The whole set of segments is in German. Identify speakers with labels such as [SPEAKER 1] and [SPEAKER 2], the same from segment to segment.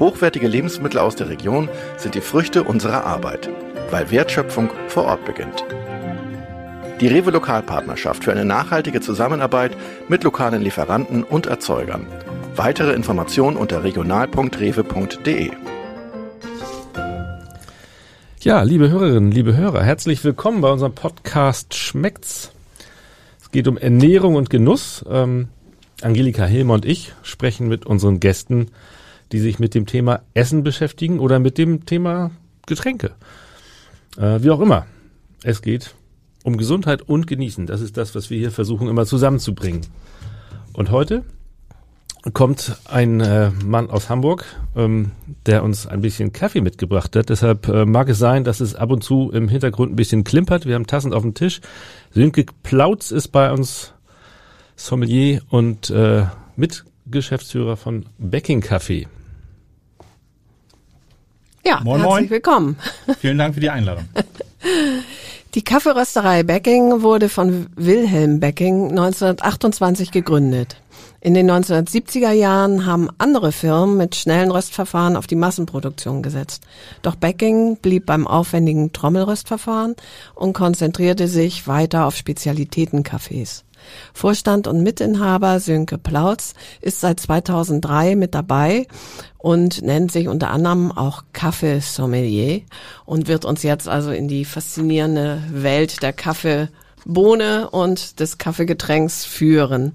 [SPEAKER 1] Hochwertige Lebensmittel aus der Region sind die Früchte unserer Arbeit, weil Wertschöpfung vor Ort beginnt. Die Rewe Lokalpartnerschaft für eine nachhaltige Zusammenarbeit mit lokalen Lieferanten und Erzeugern. Weitere Informationen unter regional.rewe.de.
[SPEAKER 2] Ja, liebe Hörerinnen, liebe Hörer, herzlich willkommen bei unserem Podcast Schmeckt's. Es geht um Ernährung und Genuss. Ähm, Angelika Hilmer und ich sprechen mit unseren Gästen die sich mit dem Thema Essen beschäftigen oder mit dem Thema Getränke. Äh, wie auch immer. Es geht um Gesundheit und Genießen. Das ist das, was wir hier versuchen immer zusammenzubringen. Und heute kommt ein äh, Mann aus Hamburg, ähm, der uns ein bisschen Kaffee mitgebracht hat. Deshalb äh, mag es sein, dass es ab und zu im Hintergrund ein bisschen klimpert. Wir haben Tassen auf dem Tisch. Sönke Plautz ist bei uns Sommelier und äh, Mitgeschäftsführer von Becking Kaffee.
[SPEAKER 3] Ja, moin, herzlich moin. willkommen.
[SPEAKER 2] Vielen Dank für die Einladung.
[SPEAKER 3] Die Kaffeerösterei Becking wurde von Wilhelm Becking 1928 gegründet. In den 1970er Jahren haben andere Firmen mit schnellen Röstverfahren auf die Massenproduktion gesetzt. Doch Becking blieb beim aufwendigen Trommelröstverfahren und konzentrierte sich weiter auf Spezialitätencafés. Vorstand und Mitinhaber Sönke Plautz ist seit 2003 mit dabei und nennt sich unter anderem auch Kaffeesommelier und wird uns jetzt also in die faszinierende Welt der Kaffeebohne und des Kaffeegetränks führen.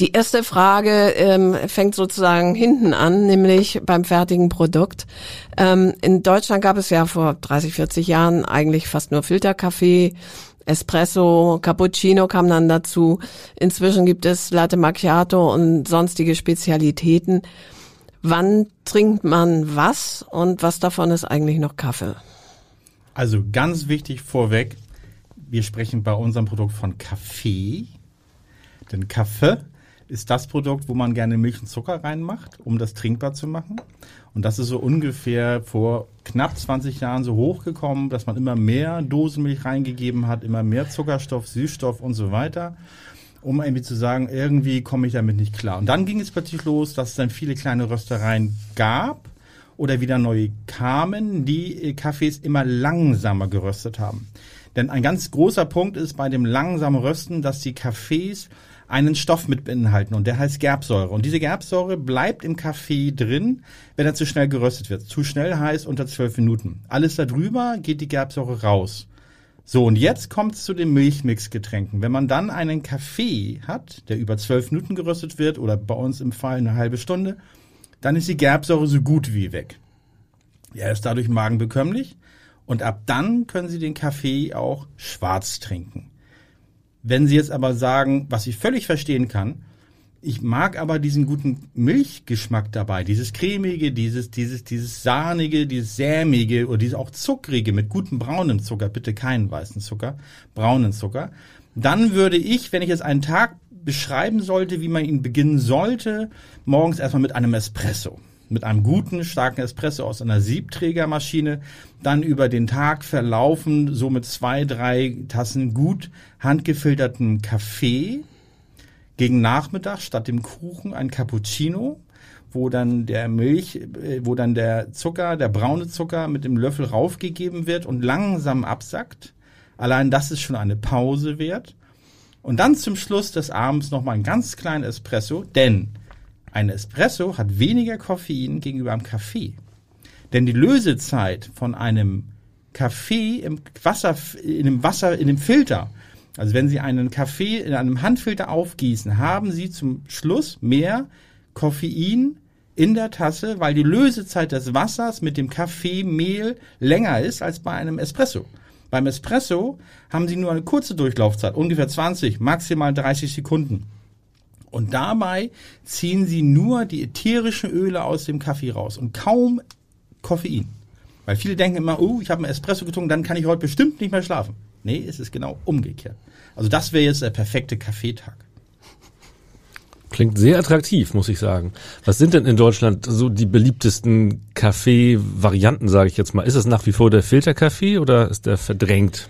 [SPEAKER 3] Die erste Frage ähm, fängt sozusagen hinten an, nämlich beim fertigen Produkt. Ähm, in Deutschland gab es ja vor 30, 40 Jahren eigentlich fast nur Filterkaffee. Espresso, Cappuccino kam dann dazu. Inzwischen gibt es Latte Macchiato und sonstige Spezialitäten. Wann trinkt man was und was davon ist eigentlich noch Kaffee?
[SPEAKER 4] Also ganz wichtig vorweg, wir sprechen bei unserem Produkt von Kaffee. Denn Kaffee ist das Produkt, wo man gerne Milch und Zucker reinmacht, um das trinkbar zu machen. Und das ist so ungefähr vor knapp 20 Jahren so hochgekommen, dass man immer mehr Dosenmilch reingegeben hat, immer mehr Zuckerstoff, Süßstoff und so weiter, um irgendwie zu sagen, irgendwie komme ich damit nicht klar. Und dann ging es plötzlich los, dass es dann viele kleine Röstereien gab oder wieder neue kamen, die Kaffees immer langsamer geröstet haben. Denn ein ganz großer Punkt ist bei dem langsamen Rösten, dass die Kaffees einen Stoff mit beinhalten und der heißt Gerbsäure. Und diese Gerbsäure bleibt im Kaffee drin, wenn er zu schnell geröstet wird. Zu schnell heißt unter zwölf Minuten. Alles darüber geht die Gerbsäure raus. So, und jetzt kommt es zu den Milchmixgetränken. Wenn man dann einen Kaffee hat, der über zwölf Minuten geröstet wird oder bei uns im Fall eine halbe Stunde, dann ist die Gerbsäure so gut wie weg. Er ist dadurch magenbekömmlich und ab dann können Sie den Kaffee auch schwarz trinken. Wenn Sie jetzt aber sagen, was ich völlig verstehen kann, ich mag aber diesen guten Milchgeschmack dabei, dieses cremige, dieses, dieses, dieses sahnige, dieses sämige oder dieses auch zuckrige mit gutem braunen Zucker, bitte keinen weißen Zucker, braunen Zucker. Dann würde ich, wenn ich jetzt einen Tag beschreiben sollte, wie man ihn beginnen sollte, morgens erstmal mit einem Espresso mit einem guten, starken Espresso aus einer Siebträgermaschine, dann über den Tag verlaufen, so mit zwei, drei Tassen gut handgefilterten Kaffee, gegen Nachmittag statt dem Kuchen ein Cappuccino, wo dann der Milch, äh, wo dann der Zucker, der braune Zucker mit dem Löffel raufgegeben wird und langsam absackt. Allein das ist schon eine Pause wert. Und dann zum Schluss des Abends nochmal einen ganz kleinen Espresso, denn ein Espresso hat weniger Koffein gegenüber einem Kaffee. Denn die Lösezeit von einem Kaffee im Wasser, in dem Wasser, in dem Filter, also wenn Sie einen Kaffee in einem Handfilter aufgießen, haben Sie zum Schluss mehr Koffein in der Tasse, weil die Lösezeit des Wassers mit dem Kaffeemehl länger ist als bei einem Espresso. Beim Espresso haben Sie nur eine kurze Durchlaufzeit, ungefähr 20, maximal 30 Sekunden. Und dabei ziehen sie nur die ätherischen Öle aus dem Kaffee raus und kaum Koffein. Weil viele denken immer, oh, ich habe einen Espresso getrunken, dann kann ich heute bestimmt nicht mehr schlafen. Nee, es ist genau umgekehrt. Also das wäre jetzt der perfekte Kaffeetag.
[SPEAKER 2] Klingt sehr attraktiv, muss ich sagen. Was sind denn in Deutschland so die beliebtesten Kaffee-Varianten, sage ich jetzt mal? Ist es nach wie vor der Filterkaffee oder ist der verdrängt?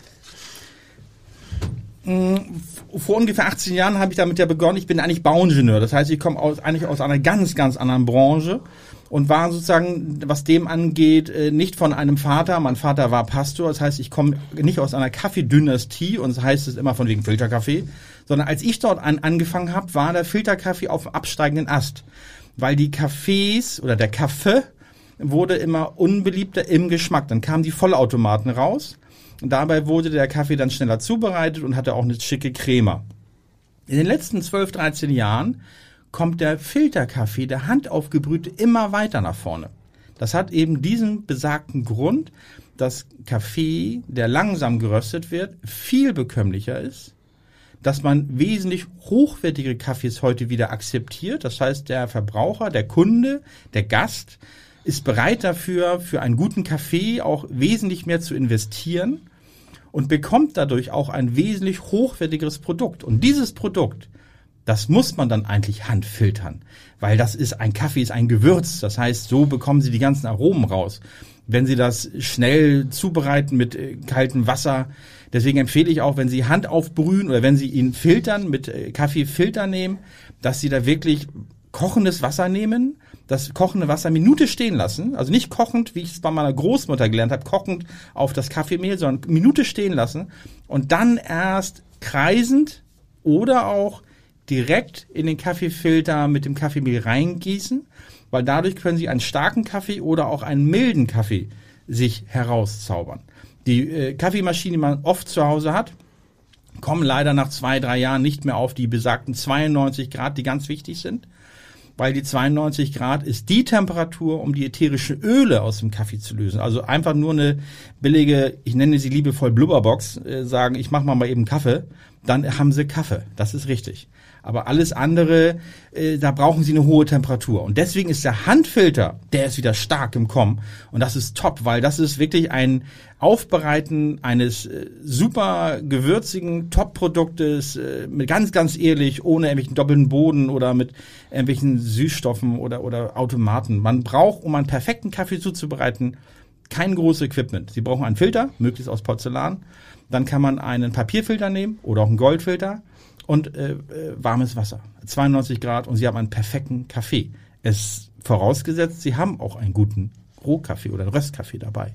[SPEAKER 4] Vor ungefähr 18 Jahren habe ich damit ja begonnen. Ich bin eigentlich Bauingenieur. Das heißt, ich komme aus, eigentlich aus einer ganz, ganz anderen Branche und war sozusagen, was dem angeht, äh, nicht von einem Vater. Mein Vater war Pastor. Das heißt, ich komme nicht aus einer Kaffeedynastie und das heißt es immer von wegen Filterkaffee, sondern als ich dort an, angefangen habe, war der Filterkaffee auf absteigenden Ast, weil die Kaffees oder der Kaffee wurde immer unbeliebter im Geschmack. Dann kamen die Vollautomaten raus und dabei wurde der Kaffee dann schneller zubereitet und hatte auch eine schicke Creme. In den letzten 12, 13 Jahren kommt der Filterkaffee, der handaufgebrühte, immer weiter nach vorne. Das hat eben diesen besagten Grund, dass Kaffee, der langsam geröstet wird, viel bekömmlicher ist, dass man wesentlich hochwertige Kaffees heute wieder akzeptiert. Das heißt, der Verbraucher, der Kunde, der Gast ist bereit dafür, für einen guten Kaffee auch wesentlich mehr zu investieren und bekommt dadurch auch ein wesentlich hochwertigeres Produkt. Und dieses Produkt, das muss man dann eigentlich handfiltern, weil das ist ein Kaffee ist ein Gewürz. Das heißt, so bekommen Sie die ganzen Aromen raus. Wenn Sie das schnell zubereiten mit äh, kaltem Wasser, deswegen empfehle ich auch, wenn Sie Hand aufbrühen oder wenn Sie ihn filtern mit äh, Kaffeefilter nehmen, dass Sie da wirklich kochendes Wasser nehmen, das kochende Wasser Minute stehen lassen, also nicht kochend, wie ich es bei meiner Großmutter gelernt habe, kochend auf das Kaffeemehl, sondern Minute stehen lassen und dann erst kreisend oder auch direkt in den Kaffeefilter mit dem Kaffeemehl reingießen, weil dadurch können Sie einen starken Kaffee oder auch einen milden Kaffee sich herauszaubern. Die äh, Kaffeemaschine, die man oft zu Hause hat, kommen leider nach zwei, drei Jahren nicht mehr auf die besagten 92 Grad, die ganz wichtig sind weil die 92 Grad ist die Temperatur, um die ätherischen Öle aus dem Kaffee zu lösen. Also einfach nur eine billige, ich nenne sie liebevoll Blubberbox, äh, sagen, ich mache mal mal eben Kaffee, dann haben sie Kaffee. Das ist richtig. Aber alles andere, äh, da brauchen sie eine hohe Temperatur. Und deswegen ist der Handfilter, der ist wieder stark im Kommen. Und das ist top, weil das ist wirklich ein Aufbereiten eines äh, super gewürzigen Top-Produktes, äh, mit ganz, ganz ehrlich, ohne irgendwelchen doppelten Boden oder mit irgendwelchen Süßstoffen oder, oder Automaten. Man braucht, um einen perfekten Kaffee zuzubereiten, kein großes Equipment. Sie brauchen einen Filter, möglichst aus Porzellan. Dann kann man einen Papierfilter nehmen oder auch einen Goldfilter und äh, äh, warmes Wasser. 92 Grad und Sie haben einen perfekten Kaffee. Es vorausgesetzt, Sie haben auch einen guten Rohkaffee oder Röstkaffee dabei.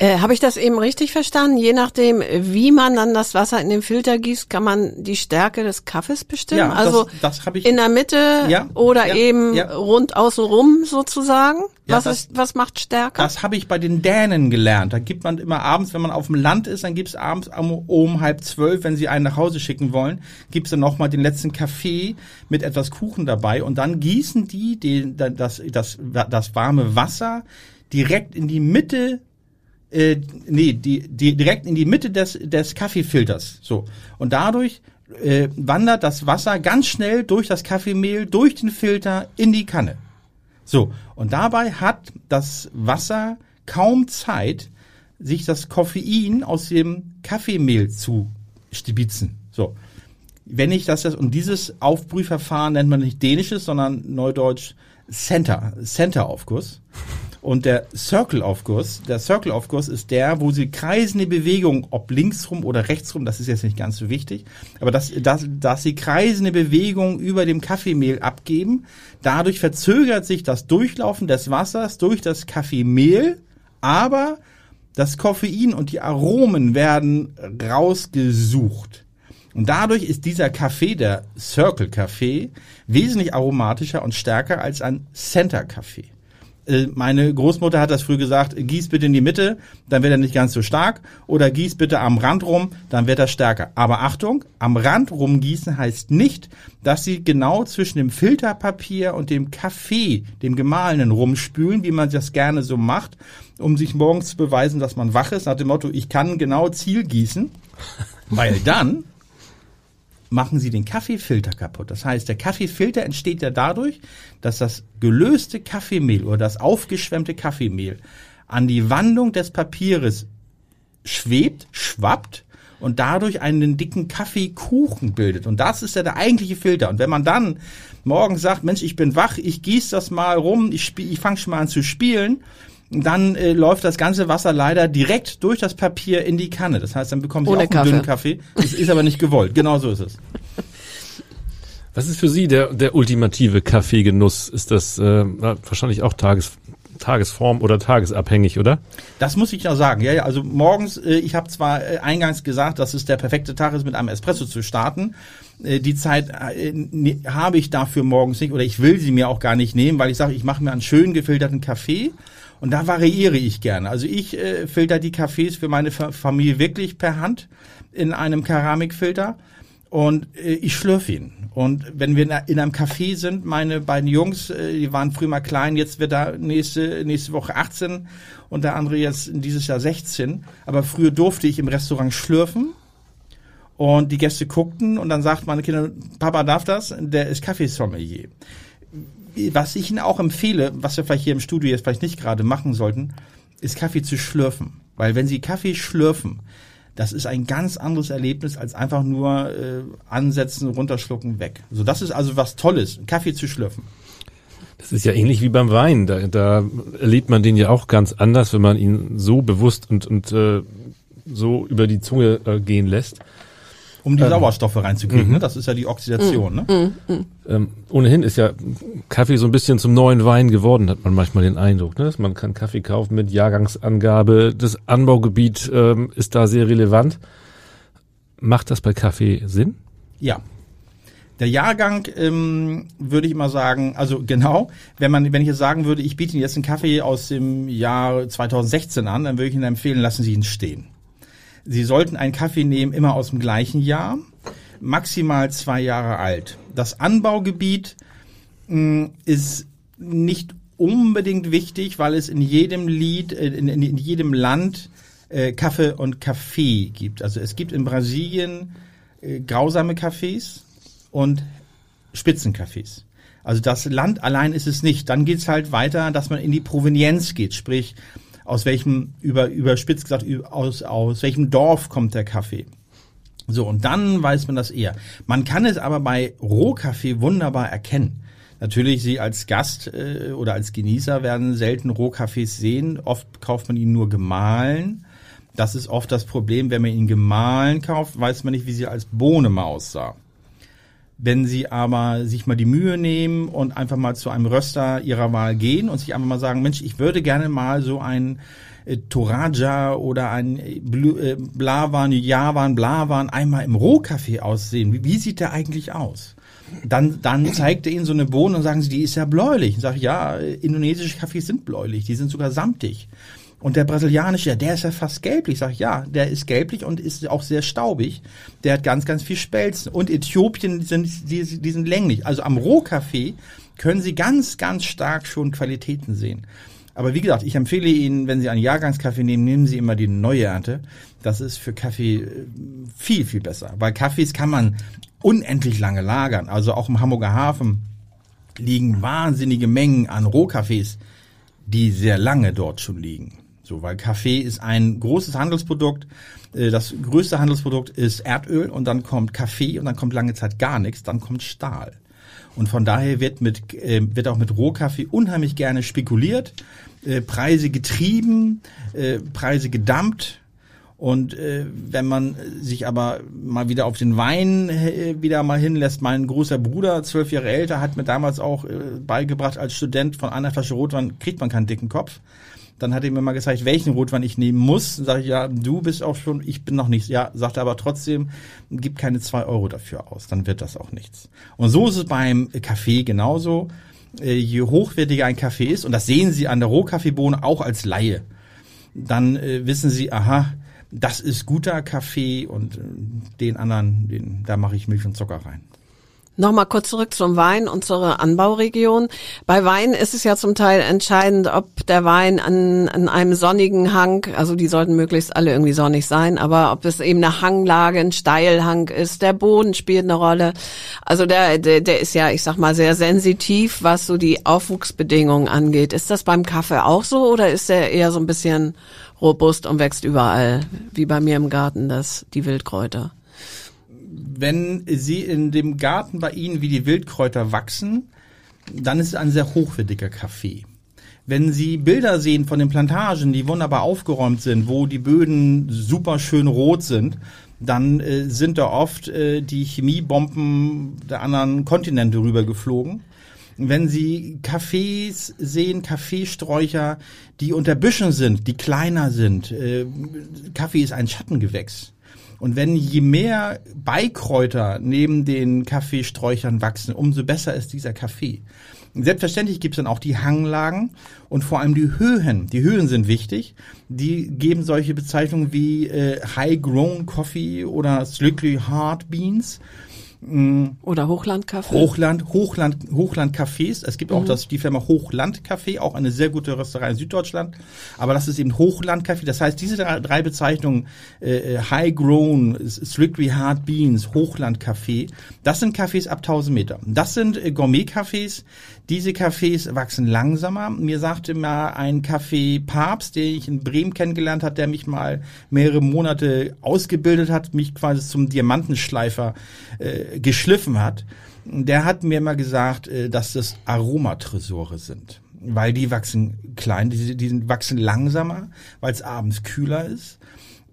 [SPEAKER 3] Äh, Habe ich das eben richtig verstanden? Je nachdem, wie man dann das Wasser in den Filter gießt, kann man die Stärke des Kaffees bestimmen?
[SPEAKER 4] Ja,
[SPEAKER 3] also
[SPEAKER 4] das, das ich,
[SPEAKER 3] in der Mitte
[SPEAKER 4] ja,
[SPEAKER 3] oder
[SPEAKER 4] ja,
[SPEAKER 3] eben
[SPEAKER 4] ja.
[SPEAKER 3] rund außenrum sozusagen?
[SPEAKER 4] Ja,
[SPEAKER 3] was,
[SPEAKER 4] das-
[SPEAKER 3] ist, was macht stärker?
[SPEAKER 4] Das habe ich bei den Dänen gelernt. Da gibt man immer abends, wenn man auf dem Land ist, dann gibt's abends um, um halb zwölf, wenn sie einen nach Hause schicken wollen, gibt's dann nochmal den letzten Kaffee mit etwas Kuchen dabei und dann gießen die den, das, das, das warme Wasser direkt in die Mitte äh, nee, die, die direkt in die Mitte des, des Kaffeefilters. So. Und dadurch äh, wandert das Wasser ganz schnell durch das Kaffeemehl, durch den Filter in die Kanne. So. Und dabei hat das Wasser kaum Zeit, sich das Koffein aus dem Kaffeemehl zu stibitzen. So. Wenn ich das, und dieses Aufbrühverfahren nennt man nicht dänisches, sondern neudeutsch Center, Center-Aufguss. Und der Circle-Aufguss, der Circle-Aufguss ist der, wo sie kreisende Bewegung, ob linksrum oder rechtsrum, das ist jetzt nicht ganz so wichtig, aber dass, dass, dass sie kreisende Bewegung über dem Kaffeemehl abgeben. Dadurch verzögert sich das Durchlaufen des Wassers durch das Kaffeemehl, aber das Koffein und die Aromen werden rausgesucht. Und dadurch ist dieser Kaffee, der Circle Kaffee, wesentlich aromatischer und stärker als ein Center Kaffee. Äh, Meine Großmutter hat das früh gesagt, gieß bitte in die Mitte, dann wird er nicht ganz so stark. Oder gieß bitte am Rand rum, dann wird er stärker. Aber Achtung, am Rand rumgießen heißt nicht, dass Sie genau zwischen dem Filterpapier und dem Kaffee, dem gemahlenen, rumspülen, wie man das gerne so macht, um sich morgens zu beweisen, dass man wach ist, nach dem Motto, ich kann genau Ziel gießen. Weil dann machen Sie den Kaffeefilter kaputt. Das heißt, der Kaffeefilter entsteht ja dadurch, dass das gelöste Kaffeemehl oder das aufgeschwemmte Kaffeemehl an die Wandung des Papieres schwebt, schwappt und dadurch einen dicken Kaffeekuchen bildet. Und das ist ja der eigentliche Filter. Und wenn man dann morgens sagt, Mensch, ich bin wach, ich gieße das mal rum, ich, ich fange schon mal an zu spielen, dann äh, läuft das ganze Wasser leider direkt durch das Papier in die Kanne. Das heißt, dann bekommen Sie
[SPEAKER 3] Ohne
[SPEAKER 4] auch einen
[SPEAKER 3] Kaffee.
[SPEAKER 4] dünnen Kaffee. Das ist aber nicht gewollt. Genau so ist es.
[SPEAKER 2] Was ist für Sie der, der ultimative Kaffeegenuss? Ist das äh, wahrscheinlich auch Tages, Tagesform oder tagesabhängig, oder?
[SPEAKER 4] Das muss ich ja sagen. Ja, ja, also morgens, äh, ich habe zwar äh, eingangs gesagt, dass es der perfekte Tag ist, mit einem Espresso zu starten. Äh, die Zeit äh, ne, habe ich dafür morgens nicht oder ich will sie mir auch gar nicht nehmen, weil ich sage, ich mache mir einen schön gefilterten Kaffee und da variiere ich gerne. Also ich äh, filter die Kaffees für meine Fa Familie wirklich per Hand in einem Keramikfilter und äh, ich schlürfe ihn. Und wenn wir in einem Café sind, meine beiden Jungs, äh, die waren früher mal klein, jetzt wird er nächste, nächste Woche 18 und der andere jetzt dieses Jahr 16. Aber früher durfte ich im Restaurant schlürfen und die Gäste guckten und dann sagt meine Kinder, Papa darf das? Der ist Kaffeesommelier. Was ich Ihnen auch empfehle, was wir vielleicht hier im Studio jetzt vielleicht nicht gerade machen sollten, ist Kaffee zu schlürfen. Weil wenn Sie Kaffee schlürfen, das ist ein ganz anderes Erlebnis als einfach nur äh, ansetzen, runterschlucken, weg. So, das ist also was Tolles, Kaffee zu schlürfen.
[SPEAKER 2] Das ist ja ähnlich wie beim Wein. Da, da erlebt man den ja auch ganz anders, wenn man ihn so bewusst und, und äh, so über die Zunge äh, gehen lässt.
[SPEAKER 4] Um die Sauerstoffe reinzukriegen, ne? das ist ja die Oxidation. Ne?
[SPEAKER 2] Ähm, ohnehin ist ja Kaffee so ein bisschen zum neuen Wein geworden, hat man manchmal den Eindruck. Ne? Man kann Kaffee kaufen mit Jahrgangsangabe. Das Anbaugebiet ähm, ist da sehr relevant. Macht das bei Kaffee Sinn?
[SPEAKER 4] Ja. Der Jahrgang ähm, würde ich mal sagen, also genau, wenn man, wenn ich jetzt sagen würde, ich biete Ihnen jetzt einen Kaffee aus dem Jahr 2016 an, dann würde ich Ihnen empfehlen, lassen Sie ihn stehen. Sie sollten einen Kaffee nehmen, immer aus dem gleichen Jahr, maximal zwei Jahre alt. Das Anbaugebiet mh, ist nicht unbedingt wichtig, weil es in jedem Lied, äh, in, in, in jedem Land äh, Kaffee und Kaffee gibt. Also es gibt in Brasilien äh, grausame Cafés und Spitzencafés. Also das Land allein ist es nicht. Dann geht's halt weiter, dass man in die Provenienz geht, sprich aus welchem über überspitzt gesagt aus aus welchem Dorf kommt der Kaffee. So und dann weiß man das eher. Man kann es aber bei Rohkaffee wunderbar erkennen. Natürlich, Sie als Gast äh, oder als Genießer werden selten Rohkaffees sehen. Oft kauft man ihn nur gemahlen. Das ist oft das Problem, wenn man ihn gemahlen kauft, weiß man nicht, wie sie als Bohne mal aussah. Wenn Sie aber sich mal die Mühe nehmen und einfach mal zu einem Röster Ihrer Wahl gehen und sich einfach mal sagen, Mensch, ich würde gerne mal so ein äh, Toraja oder ein äh, äh, Blavan, Javan, Blavan einmal im Rohkaffee aussehen. Wie, wie sieht der eigentlich aus? Dann, dann zeigt er Ihnen so eine Bohne und sagen Sie, die ist ja bläulich. Ich sage, ja, äh, indonesische Kaffees sind bläulich, die sind sogar samtig. Und der brasilianische, der ist ja fast gelblich. Sag ich, ja, der ist gelblich und ist auch sehr staubig. Der hat ganz, ganz viel Spelzen. Und Äthiopien sind, die, die sind länglich. Also am Rohkaffee können Sie ganz, ganz stark schon Qualitäten sehen. Aber wie gesagt, ich empfehle Ihnen, wenn Sie einen Jahrgangskaffee nehmen, nehmen Sie immer die neue Ernte. Das ist für Kaffee äh, viel, viel besser. Weil Kaffees kann man unendlich lange lagern. Also auch im Hamburger Hafen liegen wahnsinnige Mengen an Rohkaffees, die sehr lange dort schon liegen. So, weil Kaffee ist ein großes Handelsprodukt. Äh, Das größte Handelsprodukt ist Erdöl und dann kommt Kaffee und dann kommt lange Zeit gar nichts, dann kommt Stahl. Und von daher wird mit äh, wird auch mit Rohkaffee unheimlich gerne spekuliert, äh, Preise getrieben, äh, Preise gedumpt. Und äh, wenn man sich aber mal wieder auf den Wein äh, wieder mal hinlässt, mein großer Bruder, zwölf Jahre älter, hat mir damals auch äh, beigebracht, als Student von einer Flasche Rotwein kriegt man keinen dicken Kopf. Dann hat er mir mal gezeigt, welchen Rotwein ich nehmen muss. Dann sage ich, ja, du bist auch schon, ich bin noch nicht. Ja, sagt er aber trotzdem, gib keine zwei Euro dafür aus, dann wird das auch nichts. Und so ist es beim Kaffee genauso. Äh, Je hochwertiger ein Kaffee ist, und das sehen Sie an der Rohkaffeebohne auch als Laie, dann äh, wissen Sie, aha, das ist guter Kaffee und äh, den anderen, den, da mache ich Milch und Zucker rein.
[SPEAKER 3] Nochmal kurz zurück zum Wein und zur Anbauregion. Bei Wein ist es ja zum Teil entscheidend, ob der Wein an, an einem sonnigen Hang, also die sollten möglichst alle irgendwie sonnig sein, aber ob es eben eine Hanglage, ein Steilhang ist, der Boden spielt eine Rolle. Also der, der, der ist ja, ich sag mal, sehr sensitiv, was so die Aufwuchsbedingungen angeht. Ist das beim Kaffee auch so oder ist der eher so ein bisschen robust und wächst überall, wie bei mir im Garten, das, die Wildkräuter?
[SPEAKER 4] Wenn sie in dem Garten bei Ihnen wie die Wildkräuter wachsen, dann ist es ein sehr hochwertiger Kaffee. Wenn Sie Bilder sehen von den Plantagen, die wunderbar aufgeräumt sind, wo die Böden super schön rot sind, dann äh, sind da oft äh, die Chemiebomben der anderen Kontinente rübergeflogen. Wenn Sie Kaffees sehen, Kaffeesträucher, die unter Büschen sind, die kleiner sind, äh, Kaffee ist ein Schattengewächs. Und wenn je mehr Beikräuter neben den Kaffeesträuchern wachsen, umso besser ist dieser Kaffee. Selbstverständlich gibt es dann auch die Hanglagen und vor allem die Höhen. Die Höhen sind wichtig. Die geben solche Bezeichnungen wie äh, High Grown Coffee oder Strictly Hard Beans.
[SPEAKER 3] Oder Hochlandkaffee.
[SPEAKER 4] Hochland, Hochland, Hochlandcafés. Es gibt auch mhm. das, die Firma Hochlandkaffee, auch eine sehr gute Rösterei in Süddeutschland. Aber das ist eben Hochlandkaffee. Das heißt, diese drei Bezeichnungen, äh, äh High Grown, Strictly Hard Beans, Hochlandkaffee, das sind Kaffees ab 1000 Meter. Das sind äh, Gourmet-Cafés. Diese Cafés wachsen langsamer. Mir sagte mal ein Kaffee Papst, den ich in Bremen kennengelernt hat, der mich mal mehrere Monate ausgebildet hat, mich quasi zum Diamantenschleifer äh, geschliffen hat, der hat mir mal gesagt, äh, dass das Aromatresore sind. Weil die wachsen klein, die, die wachsen langsamer, weil es abends kühler ist.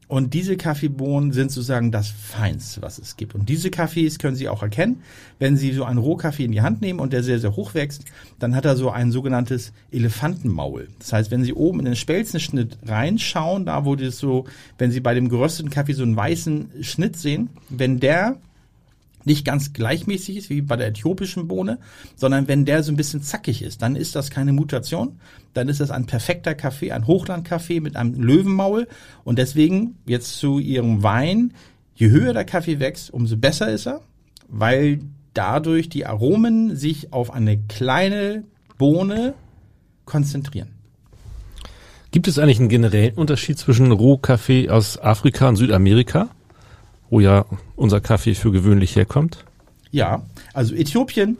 [SPEAKER 4] Und diese Kaffeebohnen sind sozusagen das Feinste, was es gibt. Und diese Kaffees können Sie auch erkennen. Wenn Sie so einen Rohkaffee in die Hand nehmen und der sehr, sehr hoch wächst, dann hat er so ein sogenanntes Elefantenmaul. Das heißt, wenn Sie oben in den Spelzenschnitt reinschauen, da wo das so, wenn Sie bei dem gerösteten Kaffee so einen weißen Schnitt sehen, wenn der nicht ganz gleichmäßig ist wie bei der äthiopischen Bohne, sondern wenn der so ein bisschen zackig ist, dann ist das keine Mutation, dann ist das ein perfekter Kaffee, ein Hochlandkaffee mit einem Löwenmaul und deswegen jetzt zu ihrem Wein, je höher der Kaffee wächst, umso besser ist er, weil dadurch die Aromen sich auf eine kleine Bohne konzentrieren.
[SPEAKER 2] Gibt es eigentlich einen generellen Unterschied zwischen Rohkaffee aus Afrika und Südamerika? Wo ja unser Kaffee für gewöhnlich herkommt?
[SPEAKER 4] Ja, also Äthiopien,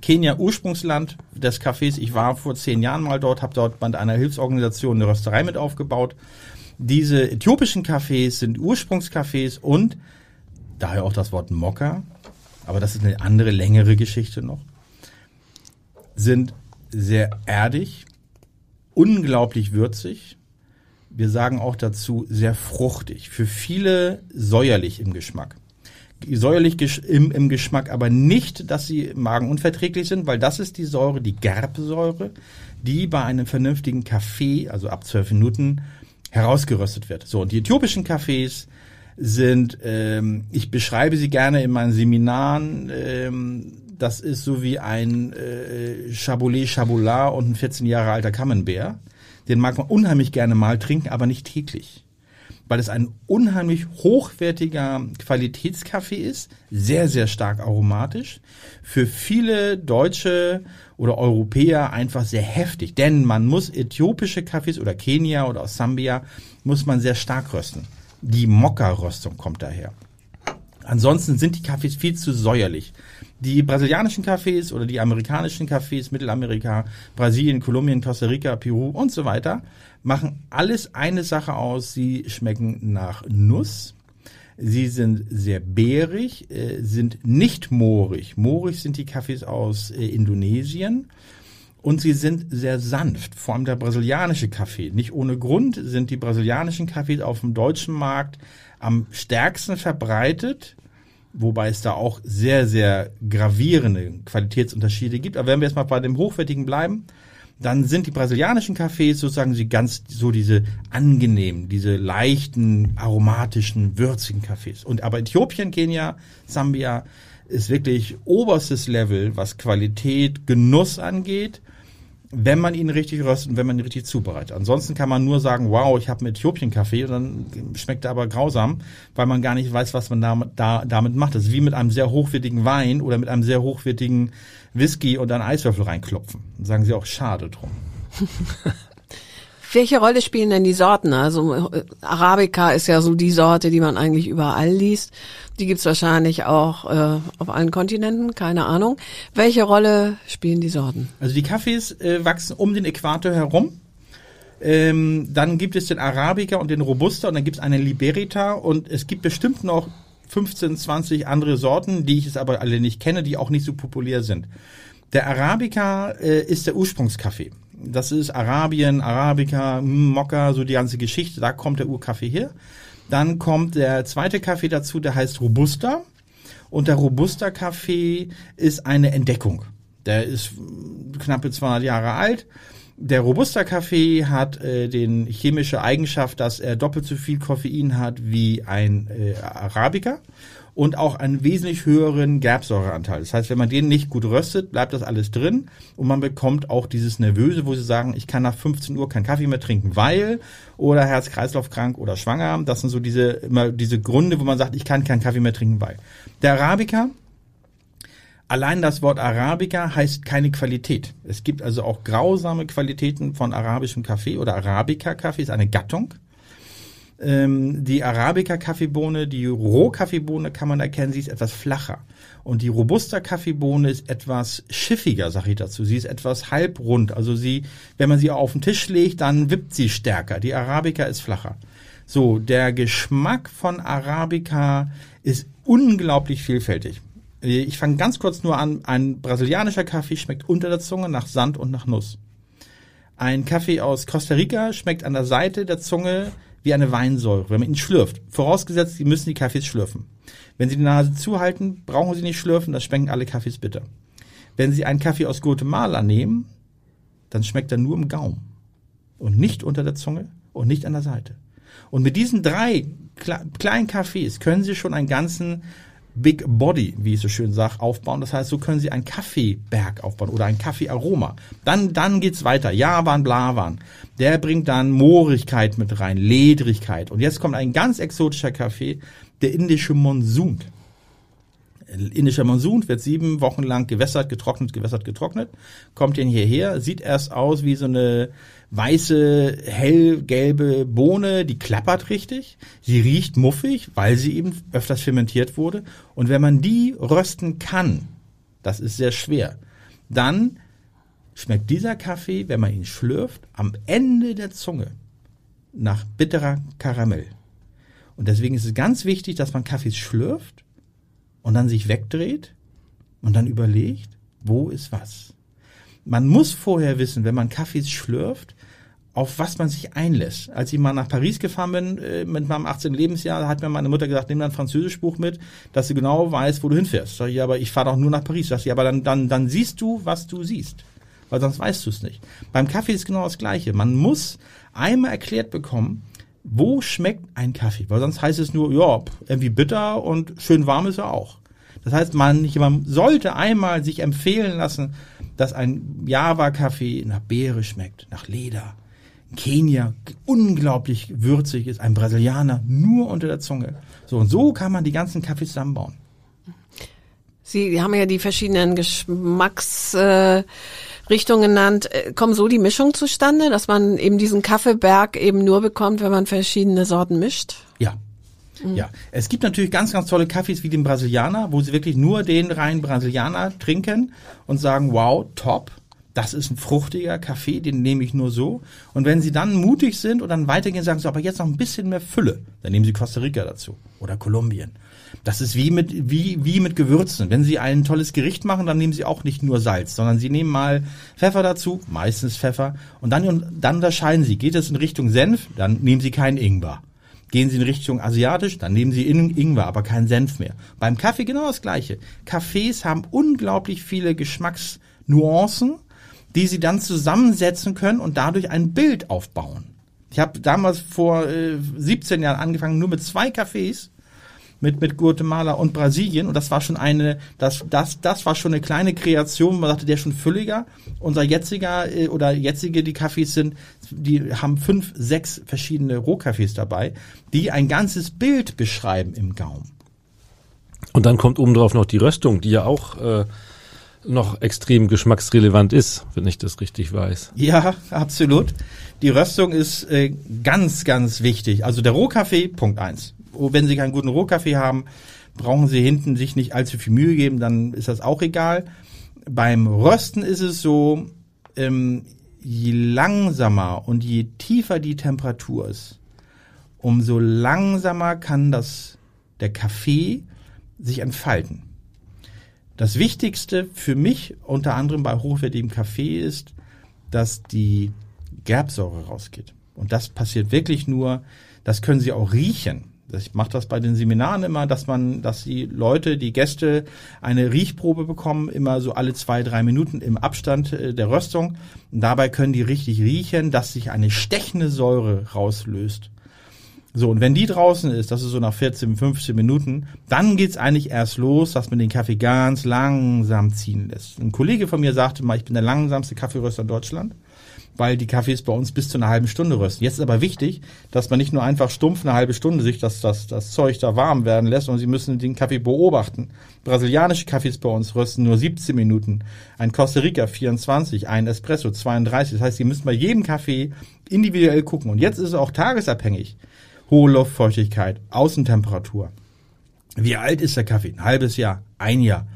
[SPEAKER 4] Kenia Ursprungsland des Kaffees. Ich war vor zehn Jahren mal dort, habe dort bei einer Hilfsorganisation eine Rösterei mit aufgebaut. Diese äthiopischen Kaffees sind Ursprungskaffees und daher auch das Wort Mokka, aber das ist eine andere, längere Geschichte noch, sind sehr erdig, unglaublich würzig, wir sagen auch dazu sehr fruchtig. Für viele säuerlich im Geschmack. Säuerlich im, im Geschmack, aber nicht, dass sie magenunverträglich sind, weil das ist die Säure, die Gerbsäure, die bei einem vernünftigen Kaffee, also ab zwölf Minuten, herausgeröstet wird. So, und die äthiopischen Kaffees sind, ähm, ich beschreibe sie gerne in meinen Seminaren, ähm, das ist so wie ein äh, Chabolet Chabolat und ein 14 Jahre alter Camembert. Den mag man unheimlich gerne mal trinken, aber nicht täglich. Weil es ein unheimlich hochwertiger Qualitätskaffee ist, sehr, sehr stark aromatisch. Für viele Deutsche oder Europäer einfach sehr heftig. Denn man muss äthiopische Kaffees oder Kenia oder aus Sambia muss man sehr stark rösten. Die Mokka-Röstung kommt daher. Ansonsten sind die Kaffees viel zu säuerlich. Die brasilianischen Cafés oder die amerikanischen Cafés, Mittelamerika, Brasilien, Kolumbien, Costa Rica, Peru und so weiter, machen alles eine Sache aus. Sie schmecken nach Nuss. Sie sind sehr beerig, äh, sind nicht moorig. Moorig sind die Kaffees aus äh, Indonesien. Und sie sind sehr sanft, vor allem der brasilianische Kaffee. Nicht ohne Grund sind die brasilianischen Kaffees auf dem deutschen Markt am stärksten verbreitet wobei es da auch sehr, sehr gravierende Qualitätsunterschiede gibt. Aber wenn wir jetzt mal bei dem Hochwertigen bleiben, dann sind die brasilianischen Kaffees sozusagen sie ganz so diese angenehmen, diese leichten, aromatischen, würzigen Kaffees. Und aber Äthiopien, Kenia, Sambia ist wirklich oberstes Level, was Qualität, Genuss angeht. Wenn man ihn richtig röstet und wenn man ihn richtig zubereitet. Ansonsten kann man nur sagen, wow, ich habe einen Äthiopien-Kaffee und dann schmeckt er aber grausam, weil man gar nicht weiß, was man damit, da, damit macht. Das ist wie mit einem sehr hochwertigen Wein oder mit einem sehr hochwertigen Whisky und einen Eiswürfel reinklopfen. Dann sagen sie auch, schade drum.
[SPEAKER 3] Welche Rolle spielen denn die Sorten? Also äh, Arabica ist ja so die Sorte, die man eigentlich überall liest. Die gibt's wahrscheinlich auch äh, auf allen Kontinenten, keine Ahnung. Welche Rolle spielen die Sorten?
[SPEAKER 4] Also die Kaffees äh, wachsen um den Äquator herum. Ähm, dann gibt es den Arabica und den Robusta und dann gibt es einen Liberita und es gibt bestimmt noch 15, 20 andere Sorten, die ich es aber alle nicht kenne, die auch nicht so populär sind. Der Arabica äh, ist der Ursprungskaffee. Das ist Arabien, Arabica, Mokka, so die ganze Geschichte. Da kommt der Urkaffee her. Dann kommt der zweite Kaffee dazu, der heißt Robusta. Und der Robusta Kaffee ist eine Entdeckung. Der ist knappe 200 Jahre alt. Der Robusta Kaffee hat äh, den chemische Eigenschaft, dass er doppelt so viel Koffein hat wie ein äh, Arabica und auch einen wesentlich höheren Gerbsäureanteil. Das heißt, wenn man den nicht gut röstet, bleibt das alles drin und man bekommt auch dieses Nervöse, wo sie sagen, ich kann nach 15 Uhr keinen Kaffee mehr trinken, weil oder Herz-Kreislauf-krank oder schwanger. Das sind so diese immer diese Gründe, wo man sagt, ich kann keinen Kaffee mehr trinken, weil der Arabica Allein das Wort Arabica heißt keine Qualität. Es gibt also auch grausame Qualitäten von arabischem Kaffee oder Arabica-Kaffee ist eine Gattung. Ähm, die Arabica-Kaffeebohne, die Roh-Kaffeebohne kann man erkennen, sie ist etwas flacher. Und die Robusta-Kaffeebohne ist etwas schiffiger, sag ich dazu. Sie ist etwas halbrund. Also sie, wenn man sie auf den Tisch legt, dann wippt sie stärker. Die Arabica ist flacher. So, der Geschmack von Arabica ist unglaublich vielfältig. Ich fange ganz kurz nur an. Ein brasilianischer Kaffee schmeckt unter der Zunge nach Sand und nach Nuss. Ein Kaffee aus Costa Rica schmeckt an der Seite der Zunge wie eine Weinsäure, wenn man ihn schlürft. Vorausgesetzt, Sie müssen die Kaffees schlürfen. Wenn Sie die Nase zuhalten, brauchen Sie nicht schlürfen, das schmecken alle Kaffees bitter. Wenn Sie einen Kaffee aus Guatemala nehmen, dann schmeckt er nur im Gaumen und nicht unter der Zunge und nicht an der Seite. Und mit diesen drei kleinen Kaffees können Sie schon einen ganzen Big Body, wie ich so schön sage, aufbauen. Das heißt, so können Sie einen Kaffeeberg aufbauen oder ein Kaffeearoma. Dann, dann geht's weiter. Javan, Blavan. Der bringt dann Moorigkeit mit rein, Ledrigkeit. Und jetzt kommt ein ganz exotischer Kaffee, der indische Monsun. Indischer Monsun wird sieben Wochen lang gewässert, getrocknet, gewässert, getrocknet. Kommt den hierher, sieht erst aus wie so eine weiße, hellgelbe Bohne, die klappert richtig. Sie riecht muffig, weil sie eben öfters fermentiert wurde. Und wenn man die rösten kann, das ist sehr schwer, dann schmeckt dieser Kaffee, wenn man ihn schlürft, am Ende der Zunge nach bitterer Karamell. Und deswegen ist es ganz wichtig, dass man Kaffees schlürft und dann sich wegdreht und dann überlegt, wo ist was. Man muss vorher wissen, wenn man Kaffees schlürft, auf was man sich einlässt. Als ich mal nach Paris gefahren bin, äh, mit meinem 18. Lebensjahr, hat mir meine Mutter gesagt, nimm dann ein Französischbuch mit, dass du genau weißt, wo du hinfährst. Sag ich, aber ich fahre doch nur nach Paris. Sag ich, aber dann, dann, dann siehst du, was du siehst. Weil sonst weißt du es nicht. Beim Kaffee ist genau das Gleiche. Man muss einmal erklärt bekommen, wo schmeckt ein Kaffee? Weil sonst heißt es nur, ja, irgendwie bitter und schön warm ist er auch. Das heißt, man, man sollte einmal sich empfehlen lassen, dass ein Java-Kaffee nach Beere schmeckt, nach Leder, Kenia unglaublich würzig ist, ein Brasilianer nur unter der Zunge. So und so kann man die ganzen Kaffees zusammenbauen.
[SPEAKER 3] Sie haben ja die verschiedenen Geschmacksrichtungen äh, genannt. Äh, kommen so die Mischung zustande, dass man eben diesen Kaffeeberg eben nur bekommt, wenn man verschiedene Sorten mischt?
[SPEAKER 4] Ja. Mhm. Ja, es gibt natürlich ganz, ganz tolle Kaffees wie den Brasilianer, wo sie wirklich nur den reinen Brasilianer trinken und sagen, wow, top das ist ein fruchtiger Kaffee, den nehme ich nur so. Und wenn Sie dann mutig sind und dann weitergehen, sagen Sie, aber jetzt noch ein bisschen mehr Fülle, dann nehmen Sie Costa Rica dazu oder Kolumbien. Das ist wie mit, wie, wie mit Gewürzen. Wenn Sie ein tolles Gericht machen, dann nehmen Sie auch nicht nur Salz, sondern Sie nehmen mal Pfeffer dazu, meistens Pfeffer, und dann, dann unterscheiden Sie. Geht es in Richtung Senf, dann nehmen Sie keinen Ingwer. Gehen Sie in Richtung asiatisch, dann nehmen Sie Ingwer, aber keinen Senf mehr. Beim Kaffee genau das Gleiche. Kaffees haben unglaublich viele Geschmacksnuancen die sie dann zusammensetzen können und dadurch ein Bild aufbauen. Ich habe damals vor äh, 17 Jahren angefangen, nur mit zwei Cafés. Mit, mit Guatemala und Brasilien. Und das war schon eine, das, das, das war schon eine kleine Kreation. Man sagte, der ist schon fülliger. Unser jetziger äh, oder jetzige, die Kaffees sind, die haben fünf, sechs verschiedene Rohkaffees dabei, die ein ganzes Bild beschreiben im Gaumen.
[SPEAKER 2] Und dann kommt obendrauf noch die Röstung, die ja auch äh, noch extrem geschmacksrelevant ist, wenn ich das richtig weiß.
[SPEAKER 4] Ja, absolut. Die Röstung ist äh, ganz, ganz wichtig. Also der Rohkaffee, Punkt eins. Wenn Sie keinen guten Rohkaffee haben, brauchen Sie hinten sich nicht allzu viel Mühe geben, dann ist das auch egal. Beim Rösten ist es so, ähm, je langsamer und je tiefer die Temperatur ist, umso langsamer kann das der Kaffee sich entfalten. Das Wichtigste für mich unter anderem bei hochwertigem Kaffee ist, dass die Gerbsäure rausgeht. Und das passiert wirklich nur, das können Sie auch riechen. Ich mache das bei den Seminaren immer, dass man, dass die Leute, die Gäste eine Riechprobe bekommen, immer so alle zwei, drei Minuten im Abstand äh, der Röstung. Und dabei können die richtig riechen, dass sich eine stechende Säure rauslöst. So, und wenn die draußen ist, das ist so nach 14, 15 Minuten, dann geht's eigentlich erst los, dass man den Kaffee ganz langsam ziehen lässt. Ein Kollege von mir sagte mal, ich bin der langsamste Kaffeeröster in Deutschland, weil die Kaffees bei uns bis zu einer halben Stunde rösten. Jetzt ist aber wichtig, dass man nicht nur einfach stumpf eine halbe Stunde sich das, das, das Zeug da warm werden lässt, sondern Sie müssen den Kaffee beobachten. Brasilianische Kaffees bei uns rösten nur 17 Minuten, ein Costa Rica 24, ein Espresso 32. Das heißt, Sie müssen bei jedem Kaffee individuell gucken. Und jetzt ist es auch tagesabhängig hohe Luftfeuchtigkeit, Außentemperatur. Wie alt ist der Kaffee? Ein halbes Jahr, ein Jahr.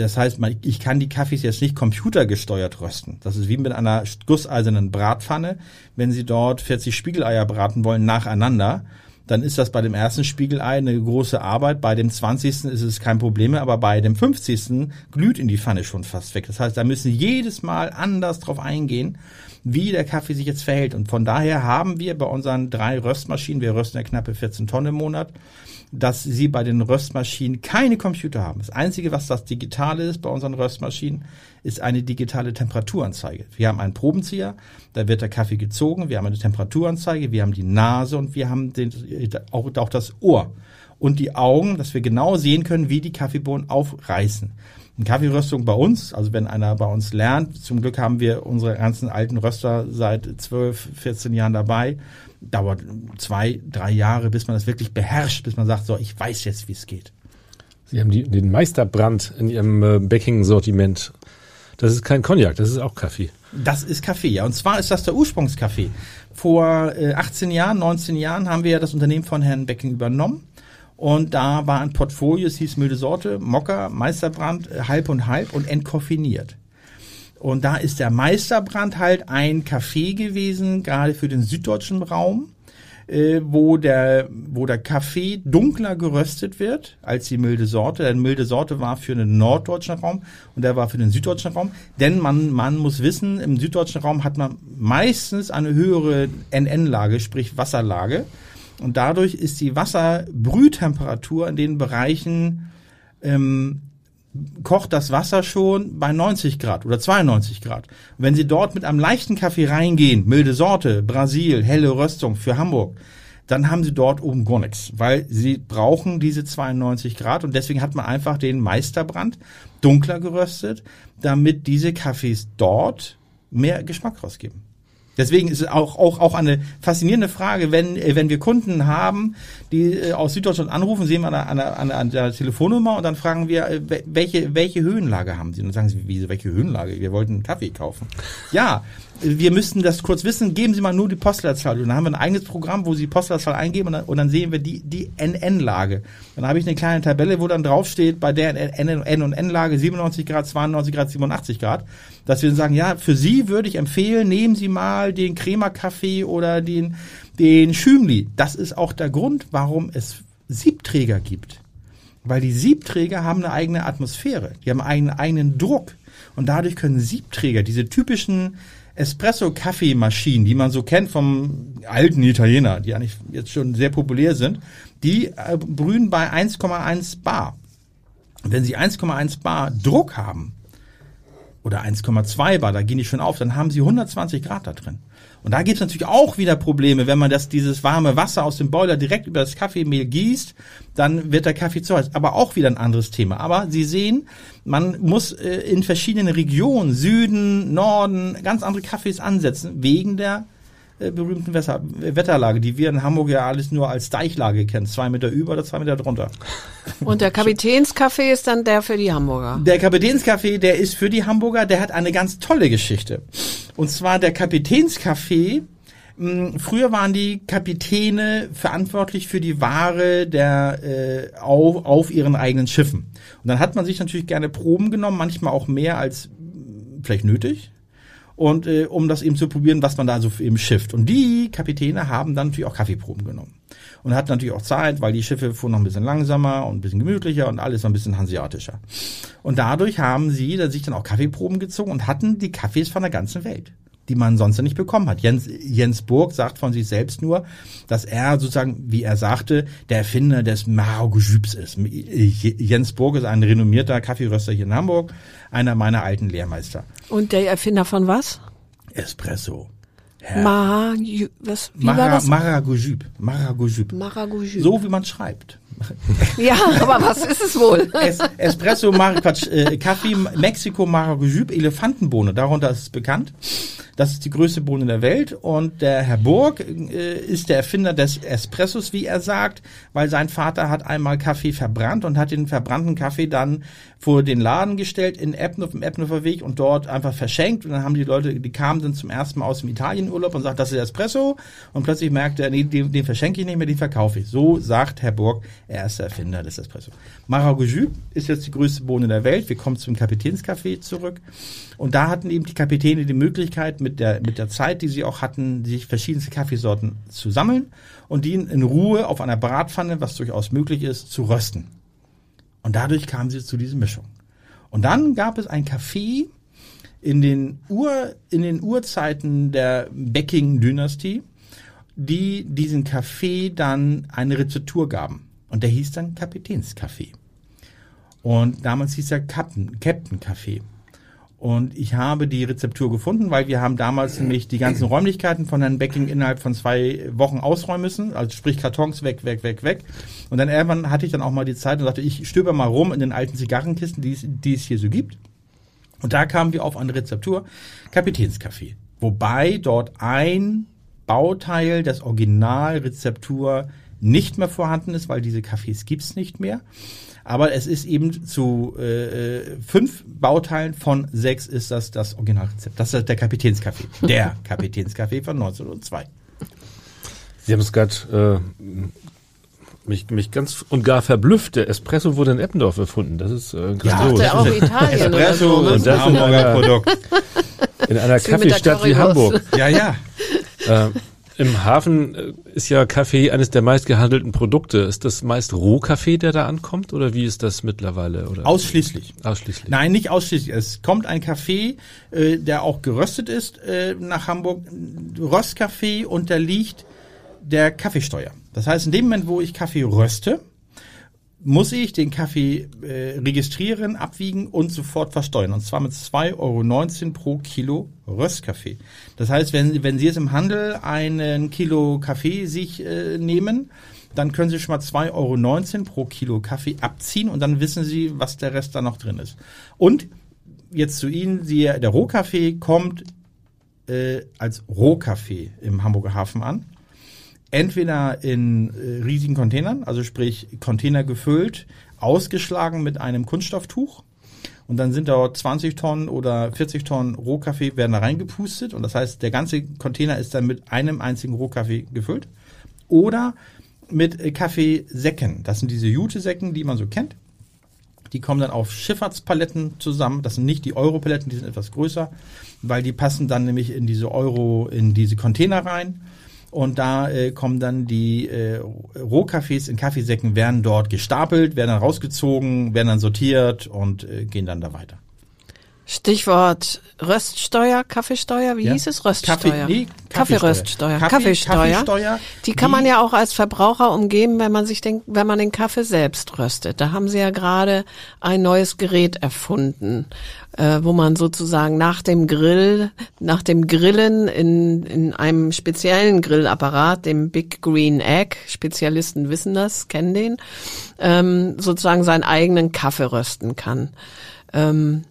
[SPEAKER 4] Das heißt, ich kann die Kaffees jetzt nicht computergesteuert rösten. Das ist wie mit einer gusseisernen Bratpfanne. Wenn Sie dort 40 Spiegeleier braten wollen nacheinander, dann ist das bei dem ersten Spiegelei eine große Arbeit. Bei dem 20. ist es kein Problem mehr, aber bei dem 50. glüht in die Pfanne schon fast weg. Das heißt, da müssen Sie jedes Mal anders drauf eingehen wie der Kaffee sich jetzt verhält. Und von daher haben wir bei unseren drei Röstmaschinen, wir rösten ja knappe 14 Tonnen im Monat, dass sie bei den Röstmaschinen keine Computer haben. Das Einzige, was das Digitale ist bei unseren Röstmaschinen, ist eine digitale Temperaturanzeige. Wir haben einen Probenzieher, da wird der Kaffee gezogen, wir haben eine Temperaturanzeige, wir haben die Nase und wir haben den, auch, auch das Ohr und die Augen, dass wir genau sehen können, wie die Kaffeebohnen aufreißen. Eine Kaffeeröstung bei uns, also wenn einer bei uns lernt, zum Glück haben wir unsere ganzen alten Röster seit 12, 14 Jahren dabei, dauert zwei, drei Jahre, bis man das wirklich beherrscht, bis man sagt, so, ich weiß jetzt, wie es geht.
[SPEAKER 2] Sie haben die, den Meisterbrand in Ihrem äh, Backing-Sortiment. Das ist kein Cognac, das ist auch Kaffee.
[SPEAKER 4] Das ist Kaffee, ja. Und zwar ist das der Ursprungskaffee. Vor äh, 18 Jahren, 19 Jahren haben wir ja das Unternehmen von Herrn Becking übernommen und da war ein Portfolio, es hieß milde Sorte, Mokka, Meisterbrand, äh, halb und halb und entkoffiniert. Und da ist der Meisterbrand halt ein Kaffee gewesen, gerade für den süddeutschen Raum, äh, wo der, wo der Kaffee dunkler geröstet wird als die milde Sorte. Denn milde Sorte war für den norddeutschen Raum und der war für den süddeutschen Raum. Denn man, man muss wissen, im süddeutschen Raum hat man meistens eine höhere NN-Lage, sprich Wasserlage. Und dadurch ist die Wasserbrühtemperatur in den Bereichen ähm, kocht das Wasser schon bei 90 Grad oder 92 Grad. Und wenn Sie dort mit einem leichten Kaffee reingehen, milde Sorte, Brasil, helle Röstung für Hamburg, dann haben Sie dort oben gar nichts, weil Sie brauchen diese 92 Grad und deswegen hat man einfach den Meisterbrand dunkler geröstet, damit diese Kaffees dort mehr Geschmack rausgeben. Deswegen ist es auch, auch, auch eine faszinierende Frage, wenn, äh, wenn wir Kunden haben, die äh, aus Süddeutschland anrufen, sehen wir an der, an, der, an der Telefonnummer und dann fragen wir, äh, welche, welche Höhenlage haben sie? Und dann sagen sie, wieso, welche Höhenlage? Wir wollten einen Kaffee kaufen. Ja, wir müssten das kurz wissen, geben Sie mal nur die Postleitzahl. Und dann haben wir ein eigenes Programm, wo Sie die Postleitzahl eingeben und dann, und dann sehen wir die, die NN-Lage. Dann habe ich eine kleine Tabelle, wo dann draufsteht, bei der N und N-Lage 97 Grad, 92 Grad, 87 Grad, dass wir sagen, ja, für Sie würde ich empfehlen, nehmen Sie mal den Crema-Kaffee oder den, den Schümli. Das ist auch der Grund, warum es Siebträger gibt. Weil die Siebträger haben eine eigene Atmosphäre. Die haben einen eigenen Druck. Und dadurch können Siebträger, diese typischen Espresso-Kaffeemaschinen, die man so kennt vom alten Italiener, die eigentlich jetzt schon sehr populär sind, die äh, brühen bei 1,1 Bar. Wenn sie 1,1 Bar Druck haben, oder 1,2 Bar, da gehen die schon auf, dann haben sie 120 Grad da drin. Und da gibt's natürlich auch wieder Probleme, wenn man das, dieses warme Wasser aus dem Boiler direkt über das Kaffeemehl gießt, dann wird der Kaffee zu heiß. Aber auch wieder ein anderes Thema. Aber Sie sehen, man muss äh, in verschiedenen Regionen, Süden, Norden, ganz andere Kaffees ansetzen, wegen der äh, berühmten Wässer, Wetterlage, die wir in Hamburg ja alles nur als Deichlage kennen. Zwei Meter über oder zwei Meter drunter.
[SPEAKER 3] Und der Kapitänskaffee ist dann der für die Hamburger.
[SPEAKER 4] Der Kapitänskaffee, der ist für die Hamburger, der hat eine ganz tolle Geschichte. Und zwar der Kapitänskaffee, mh, Früher waren die Kapitäne verantwortlich für die Ware der äh, auf, auf ihren eigenen Schiffen. Und dann hat man sich natürlich gerne Proben genommen, manchmal auch mehr als mh, vielleicht nötig und äh, um das eben zu probieren, was man da so im schifft. Und die Kapitäne haben dann natürlich auch Kaffeeproben genommen. Und hatten natürlich auch Zeit, weil die Schiffe fuhren noch ein bisschen langsamer und ein bisschen gemütlicher und alles noch ein bisschen hanseatischer. Und dadurch haben sie da sich dann auch Kaffeeproben gezogen und hatten die Kaffees von der ganzen Welt die man sonst nicht bekommen hat. Jens, Jens Burg sagt von sich selbst nur, dass er sozusagen, wie er sagte, der Erfinder des Marogujübs ist. Jens Burg ist ein renommierter Kaffeeröster hier in Hamburg, einer meiner alten Lehrmeister.
[SPEAKER 3] Und der Erfinder von was?
[SPEAKER 4] Espresso.
[SPEAKER 3] Mara, was, wie
[SPEAKER 4] Mara,
[SPEAKER 3] war das?
[SPEAKER 4] Maragujüb. Maragujüb.
[SPEAKER 3] Maragujü.
[SPEAKER 4] So wie man schreibt.
[SPEAKER 3] Ja, aber was ist es wohl?
[SPEAKER 4] Es, Espresso, Mar Quatsch, äh, Kaffee, Mexiko, Maragujüb, Elefantenbohne, darunter ist es bekannt. Das ist die größte Bohne der Welt und der Herr Burg äh, ist der Erfinder des Espressos, wie er sagt, weil sein Vater hat einmal Kaffee verbrannt und hat den verbrannten Kaffee dann vor den Laden gestellt in Eppen auf dem Weg und dort einfach verschenkt und dann haben die Leute, die kamen dann zum ersten Mal aus dem Italienurlaub und sagt, das ist Espresso und plötzlich merkt er, nee, den, den verschenke ich nicht mehr, den verkaufe ich. So sagt Herr Burg, er ist der Erfinder des Espresso. Maragujü ist jetzt die größte Bohne der Welt. Wir kommen zum Kapitänskaffee zurück. Und da hatten eben die Kapitäne die Möglichkeit, mit der, mit der Zeit, die sie auch hatten, sich verschiedenste Kaffeesorten zu sammeln und die in Ruhe auf einer Bratpfanne, was durchaus möglich ist, zu rösten. Und dadurch kamen sie zu dieser Mischung. Und dann gab es ein Kaffee in den, Ur, in den Urzeiten der Becking-Dynastie, die diesen Kaffee dann eine Rezeptur gaben. Und der hieß dann Kapitänskaffee. Und damals hieß er Captain, Captain Kaffee. Und ich habe die Rezeptur gefunden, weil wir haben damals nämlich die ganzen Räumlichkeiten von Herrn Becking innerhalb von zwei Wochen ausräumen müssen. Also sprich Kartons weg, weg, weg, weg. Und dann irgendwann hatte ich dann auch mal die Zeit und sagte, ich stöber mal rum in den alten Zigarrenkisten, die es, die es hier so gibt. Und da kamen wir auf eine Rezeptur, Kapitänskaffee. Wobei dort ein Bauteil des Originalrezeptur nicht mehr vorhanden ist, weil diese Kaffees gibt's nicht mehr. Aber es ist eben zu äh, fünf Bauteilen von sechs ist das das Originalrezept. Das ist der Kapitänskaffee. Der Kapitänskaffee von 1902.
[SPEAKER 2] Sie haben es gerade äh, mich, mich ganz und gar verblüfft. Der Espresso wurde in Eppendorf erfunden. Das ist äh, grandios.
[SPEAKER 3] dachte auch Italien
[SPEAKER 4] Espresso
[SPEAKER 3] so.
[SPEAKER 4] ist
[SPEAKER 2] Und das
[SPEAKER 4] ein
[SPEAKER 2] in
[SPEAKER 4] Hamburger Produkt.
[SPEAKER 2] in einer Kaffeestadt wie. Hamburg.
[SPEAKER 4] Ja, ja.
[SPEAKER 2] Äh, Im Hafen äh, ist ja Kaffee eines der meistgehandelten Produkte. Ist das meist Rohkaffee, der da ankommt, oder wie ist das mittlerweile? Oder
[SPEAKER 4] Ausschließlich.
[SPEAKER 2] ausschließlich.
[SPEAKER 4] Nein, nicht ausschließlich. Es kommt ein Kaffee, äh, der auch geröstet ist äh, nach Hamburg. Röstkaffee unterliegt der Kaffeesteuer. Das heißt, in dem Moment, wo ich Kaffee röste, muss ich den Kaffee äh, registrieren, abwiegen und sofort versteuern. Und zwar mit 2,19 Euro pro Kilo Röstkaffee. Das heißt, wenn, wenn Sie jetzt im Handel einen Kilo Kaffee sich äh, nehmen, dann können Sie schon mal 2,19 Euro pro Kilo Kaffee abziehen und dann wissen Sie, was der Rest da noch drin ist. Und jetzt zu Ihnen, Sie, der Rohkaffee kommt äh, als Rohkaffee im Hamburger Hafen an entweder in äh, riesigen Containern, also sprich Container gefüllt, ausgeschlagen mit einem Kunststofftuch. Und dann sind dort 20 Tonnen oder 40 Tonnen Rohkaffee werden da reingepustet. Und das heißt, der ganze Container ist dann mit einem einzigen Rohkaffee gefüllt. Oder mit äh, Kaffeesäcken. Das sind diese Jute-Säcken, die man so kennt. Die kommen dann auf Schifffahrtspaletten zusammen. Das sind nicht die Euro-Paletten, die sind etwas größer, weil die passen dann nämlich in diese Euro, in diese Container rein. Und da äh, kommen dann die äh, Rohkaffees in Kaffeesäcken, werden dort gestapelt, werden dann rausgezogen, werden dann sortiert und äh, gehen dann da weiter.
[SPEAKER 3] Stichwort Röststeuer, Kaffeesteuer, wie
[SPEAKER 4] Ja.
[SPEAKER 3] hieß es? Röststeuer.
[SPEAKER 4] Kaffee- nee,
[SPEAKER 3] Kaffeeröststeuer.
[SPEAKER 4] Kaffee-
[SPEAKER 3] Kaffeesteuer.
[SPEAKER 4] Kaffeesteuer,
[SPEAKER 3] Die kann man ja auch als Verbraucher umgeben, wenn man sich denkt, wenn man den Kaffee selbst röstet. Da haben sie ja gerade ein neues Gerät erfunden, äh, wo man sozusagen nach dem Grill, nach dem Grillen in, in einem speziellen Grillapparat, dem Big Green Egg, Spezialisten wissen das, kennen den, ähm, sozusagen seinen eigenen Kaffee rösten kann. Ähm,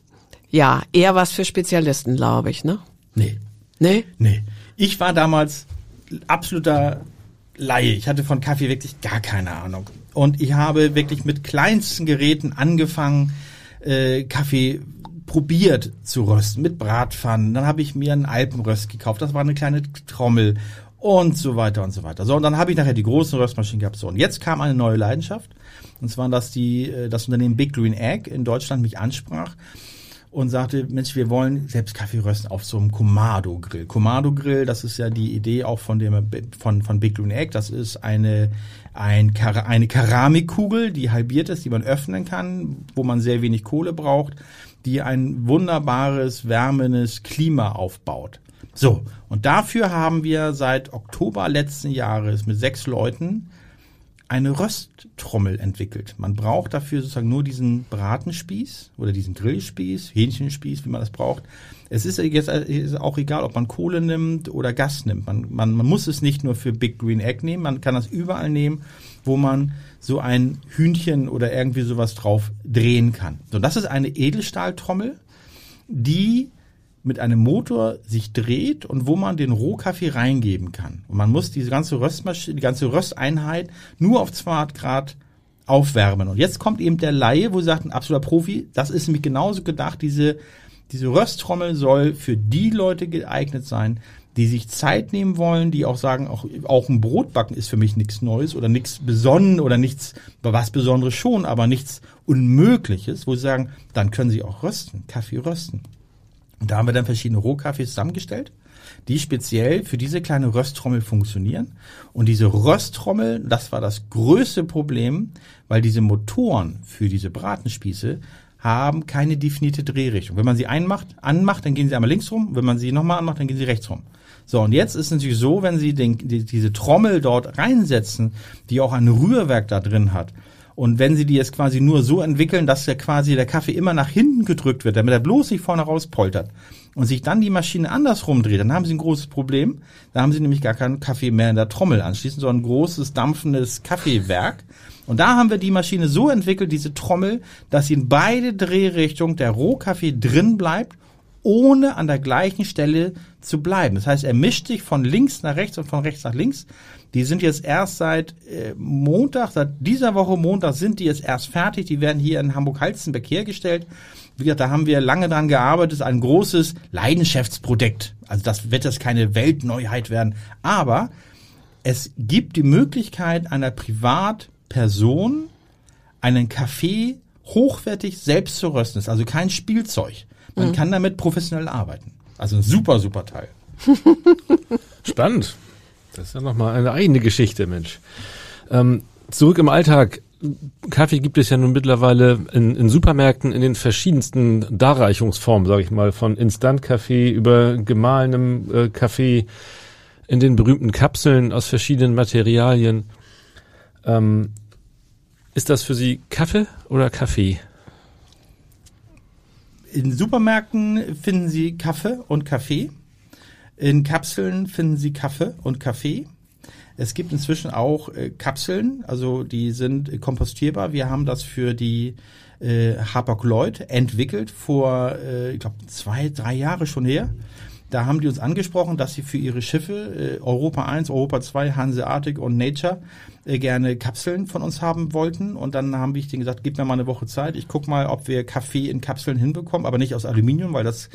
[SPEAKER 3] ja, eher was für Spezialisten, glaube ich, ne?
[SPEAKER 4] Nee.
[SPEAKER 3] Nee?
[SPEAKER 4] Nee. Ich war damals absoluter Laie. Ich hatte von Kaffee wirklich gar keine Ahnung. Und ich habe wirklich mit kleinsten Geräten angefangen, äh, Kaffee probiert zu rösten, mit Bratpfannen. Dann habe ich mir einen Alpenröst gekauft. Das war eine kleine Trommel und so weiter und so weiter. So, und dann habe ich nachher die großen Röstmaschinen gehabt. So, und jetzt kam eine neue Leidenschaft. Und zwar, dass die, äh, das Unternehmen Big Green Egg in Deutschland mich ansprach und sagte, Mensch, wir wollen selbst Kaffee rösten auf so einem Komado-Grill. Komado-Grill, das ist ja die Idee auch von dem von von Big Green Egg. Das ist eine ein, eine Keramikkugel, die halbiert ist, die man öffnen kann, wo man sehr wenig Kohle braucht, die ein wunderbares wärmendes Klima aufbaut. So und dafür haben wir seit Oktober letzten Jahres mit sechs Leuten eine Rösttrommel entwickelt. Man braucht dafür sozusagen nur diesen Bratenspieß oder diesen Grillspieß, Hähnchenspieß, wie man das braucht. Es ist jetzt auch egal, ob man Kohle nimmt oder Gas nimmt. Man, man, man muss es nicht nur für Big Green Egg nehmen, man kann das überall nehmen, wo man so ein Hühnchen oder irgendwie sowas drauf drehen kann. So, das ist eine Edelstahltrommel, die mit einem Motor sich dreht und wo man den Rohkaffee reingeben kann. Und man muss diese ganze Röstmaschine, die ganze Rösteinheit nur auf 200 Grad aufwärmen. Und jetzt kommt eben der Laie, wo sagt ein absoluter Profi, das ist nämlich genauso gedacht, diese, diese Rösttrommel soll für die Leute geeignet sein, die sich Zeit nehmen wollen, die auch sagen, auch, auch ein Brotbacken ist für mich nichts Neues oder nichts Besonderes oder nichts, was Besonderes schon, aber nichts Unmögliches, wo sie sagen, dann können sie auch rösten, Kaffee rösten. Und da haben wir dann verschiedene Rohkaffees zusammengestellt, die speziell für diese kleine Rösttrommel funktionieren. Und diese Rösttrommel, das war das größte Problem, weil diese Motoren für diese Bratenspieße haben keine definierte Drehrichtung. Wenn man sie einmacht, anmacht, dann gehen sie einmal links rum. Wenn man sie nochmal anmacht, dann gehen sie rechts rum. So, und jetzt ist es natürlich so, wenn Sie den, die, diese Trommel dort reinsetzen, die auch ein Rührwerk da drin hat, und wenn Sie die jetzt quasi nur so entwickeln, dass der quasi der Kaffee immer nach hinten gedrückt wird, damit er bloß nicht vorne raus poltert und sich dann die Maschine andersrum dreht, dann haben Sie ein großes Problem. Da haben Sie nämlich gar keinen Kaffee mehr in der Trommel anschließend, sondern ein großes dampfendes Kaffeewerk. Und da haben wir die Maschine so entwickelt, diese Trommel, dass sie in beide Drehrichtungen der Rohkaffee drin bleibt, ohne an der gleichen Stelle zu bleiben. Das heißt, er mischt sich von links nach rechts und von rechts nach links. Die sind jetzt erst seit äh, Montag, seit dieser Woche Montag sind die jetzt erst fertig. Die werden hier in Hamburg-Halstenbeck hergestellt. Wie gesagt, da haben wir lange dran gearbeitet. Das ist ein großes Leidenschaftsprojekt. Also das wird jetzt keine Weltneuheit werden. Aber es gibt die Möglichkeit einer Privatperson einen Kaffee hochwertig selbst zu rösten. Das ist also kein Spielzeug. Man kann damit professionell arbeiten. Also ein super, super Teil.
[SPEAKER 2] Spannend. Das ist ja nochmal eine eigene Geschichte, Mensch. Ähm, zurück im Alltag. Kaffee gibt es ja nun mittlerweile in, in Supermärkten in den verschiedensten Darreichungsformen, sage ich mal, von Instant-Kaffee über gemahlenem äh, Kaffee in den berühmten Kapseln aus verschiedenen Materialien. Ähm, ist das für Sie Kaffee oder Kaffee?
[SPEAKER 4] In Supermärkten finden Sie Kaffee und Kaffee. In Kapseln finden Sie Kaffee und Kaffee. Es gibt inzwischen auch äh, Kapseln, also die sind kompostierbar. Wir haben das für die äh, Hapag-Lloyd entwickelt vor, äh, ich glaube, zwei, drei Jahre schon her. Da haben die uns angesprochen, dass sie für ihre Schiffe, äh, Europa 1, Europa 2, Hanseatic und Nature, äh, gerne Kapseln von uns haben wollten. Und dann haben wir denen gesagt, gib mir mal eine Woche Zeit. Ich guck mal, ob wir Kaffee in Kapseln hinbekommen, aber nicht aus Aluminium, weil das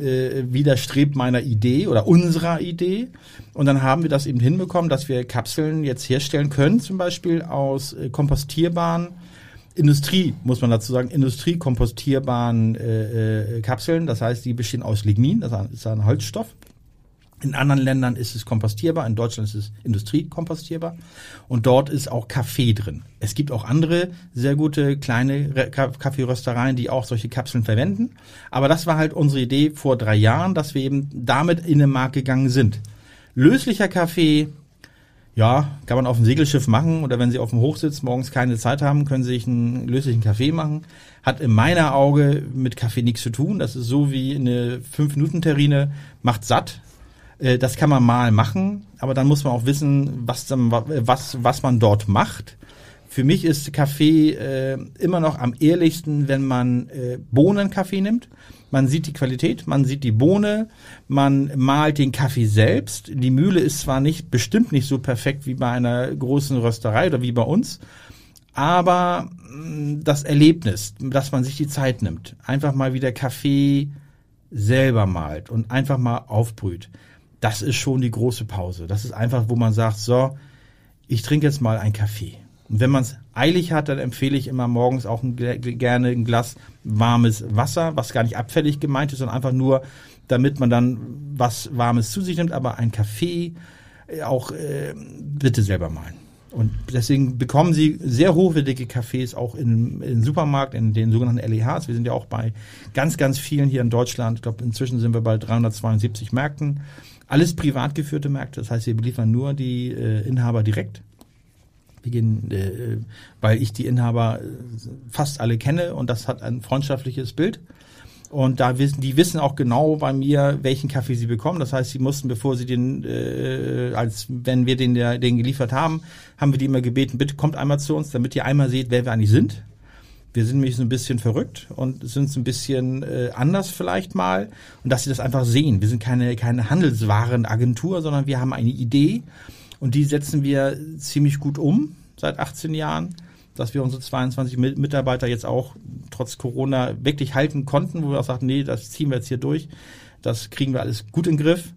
[SPEAKER 4] äh, widerstrebt meiner Idee oder unserer Idee. Und dann haben wir das eben hinbekommen, dass wir Kapseln jetzt herstellen können, zum Beispiel aus äh, kompostierbaren Industrie, muss man dazu sagen, industriekompostierbaren äh, äh, Kapseln. Das heißt, die bestehen aus Lignin, das ist ein Holzstoff. In anderen Ländern ist es kompostierbar, in Deutschland ist es industriekompostierbar und dort ist auch Kaffee drin. Es gibt auch andere sehr gute kleine Kaffeeröstereien, die auch solche Kapseln verwenden. Aber das war halt unsere Idee vor drei Jahren, dass wir eben damit in den Markt gegangen sind. Löslicher Kaffee, ja, kann man auf dem Segelschiff machen oder wenn Sie auf dem Hochsitz morgens keine Zeit haben, können Sie sich einen löslichen Kaffee machen. Hat in meiner Auge mit Kaffee nichts zu tun. Das ist so wie eine 5-Minuten-Terrine, macht satt. Äh, das kann man mal machen, aber dann muss man auch wissen, was, dann, was, was man dort macht. Für mich ist Kaffee äh, immer noch am ehrlichsten, wenn man äh, Bohnenkaffee nimmt. Man sieht die Qualität, man sieht die Bohne, man malt den Kaffee selbst. Die Mühle ist zwar nicht, bestimmt nicht so perfekt wie bei einer großen Rösterei oder wie bei uns, aber mh, das Erlebnis, dass man sich die Zeit nimmt, einfach mal wieder Kaffee selber malt und einfach mal aufbrüht das ist schon die große Pause. Das ist einfach, wo man sagt, so, ich trinke jetzt mal einen Kaffee. Und wenn man es eilig hat, dann empfehle ich immer morgens auch ein, gerne ein Glas warmes Wasser, was gar nicht abfällig gemeint ist, sondern einfach nur, damit man dann was Warmes zu sich nimmt. Aber ein Kaffee äh, auch äh, bitte selber malen. Und deswegen bekommen Sie sehr hochwertige Kaffees auch in, in Supermarkt, in den sogenannten LEHs. Wir sind ja auch bei ganz, ganz vielen hier in Deutschland. Ich glaube, inzwischen sind wir bei 372 Märkten. Alles privat geführte Märkte, das heißt, wir beliefern nur die äh, Inhaber direkt. Wir gehen, äh, weil ich die Inhaber äh, fast alle kenne und das hat ein freundschaftliches Bild. Und da wissen, die wissen auch genau bei mir, welchen Kaffee sie bekommen. Das heißt, sie mussten, bevor sie den, äh, als wenn wir den, den geliefert haben, haben wir die immer gebeten, bitte kommt einmal zu uns, damit ihr einmal seht, wer wir eigentlich sind. Wir sind nämlich so ein bisschen verrückt und sind so ein bisschen äh, anders vielleicht mal und dass sie das einfach sehen. Wir sind keine, keine Handelswarenagentur, sondern wir haben eine Idee und die setzen wir ziemlich gut um seit 18 Jahren, dass wir unsere 22 Mitarbeiter jetzt auch trotz Corona wirklich halten konnten, wo wir auch sagten, nee, das ziehen wir jetzt hier durch. Das kriegen wir alles gut in den Griff.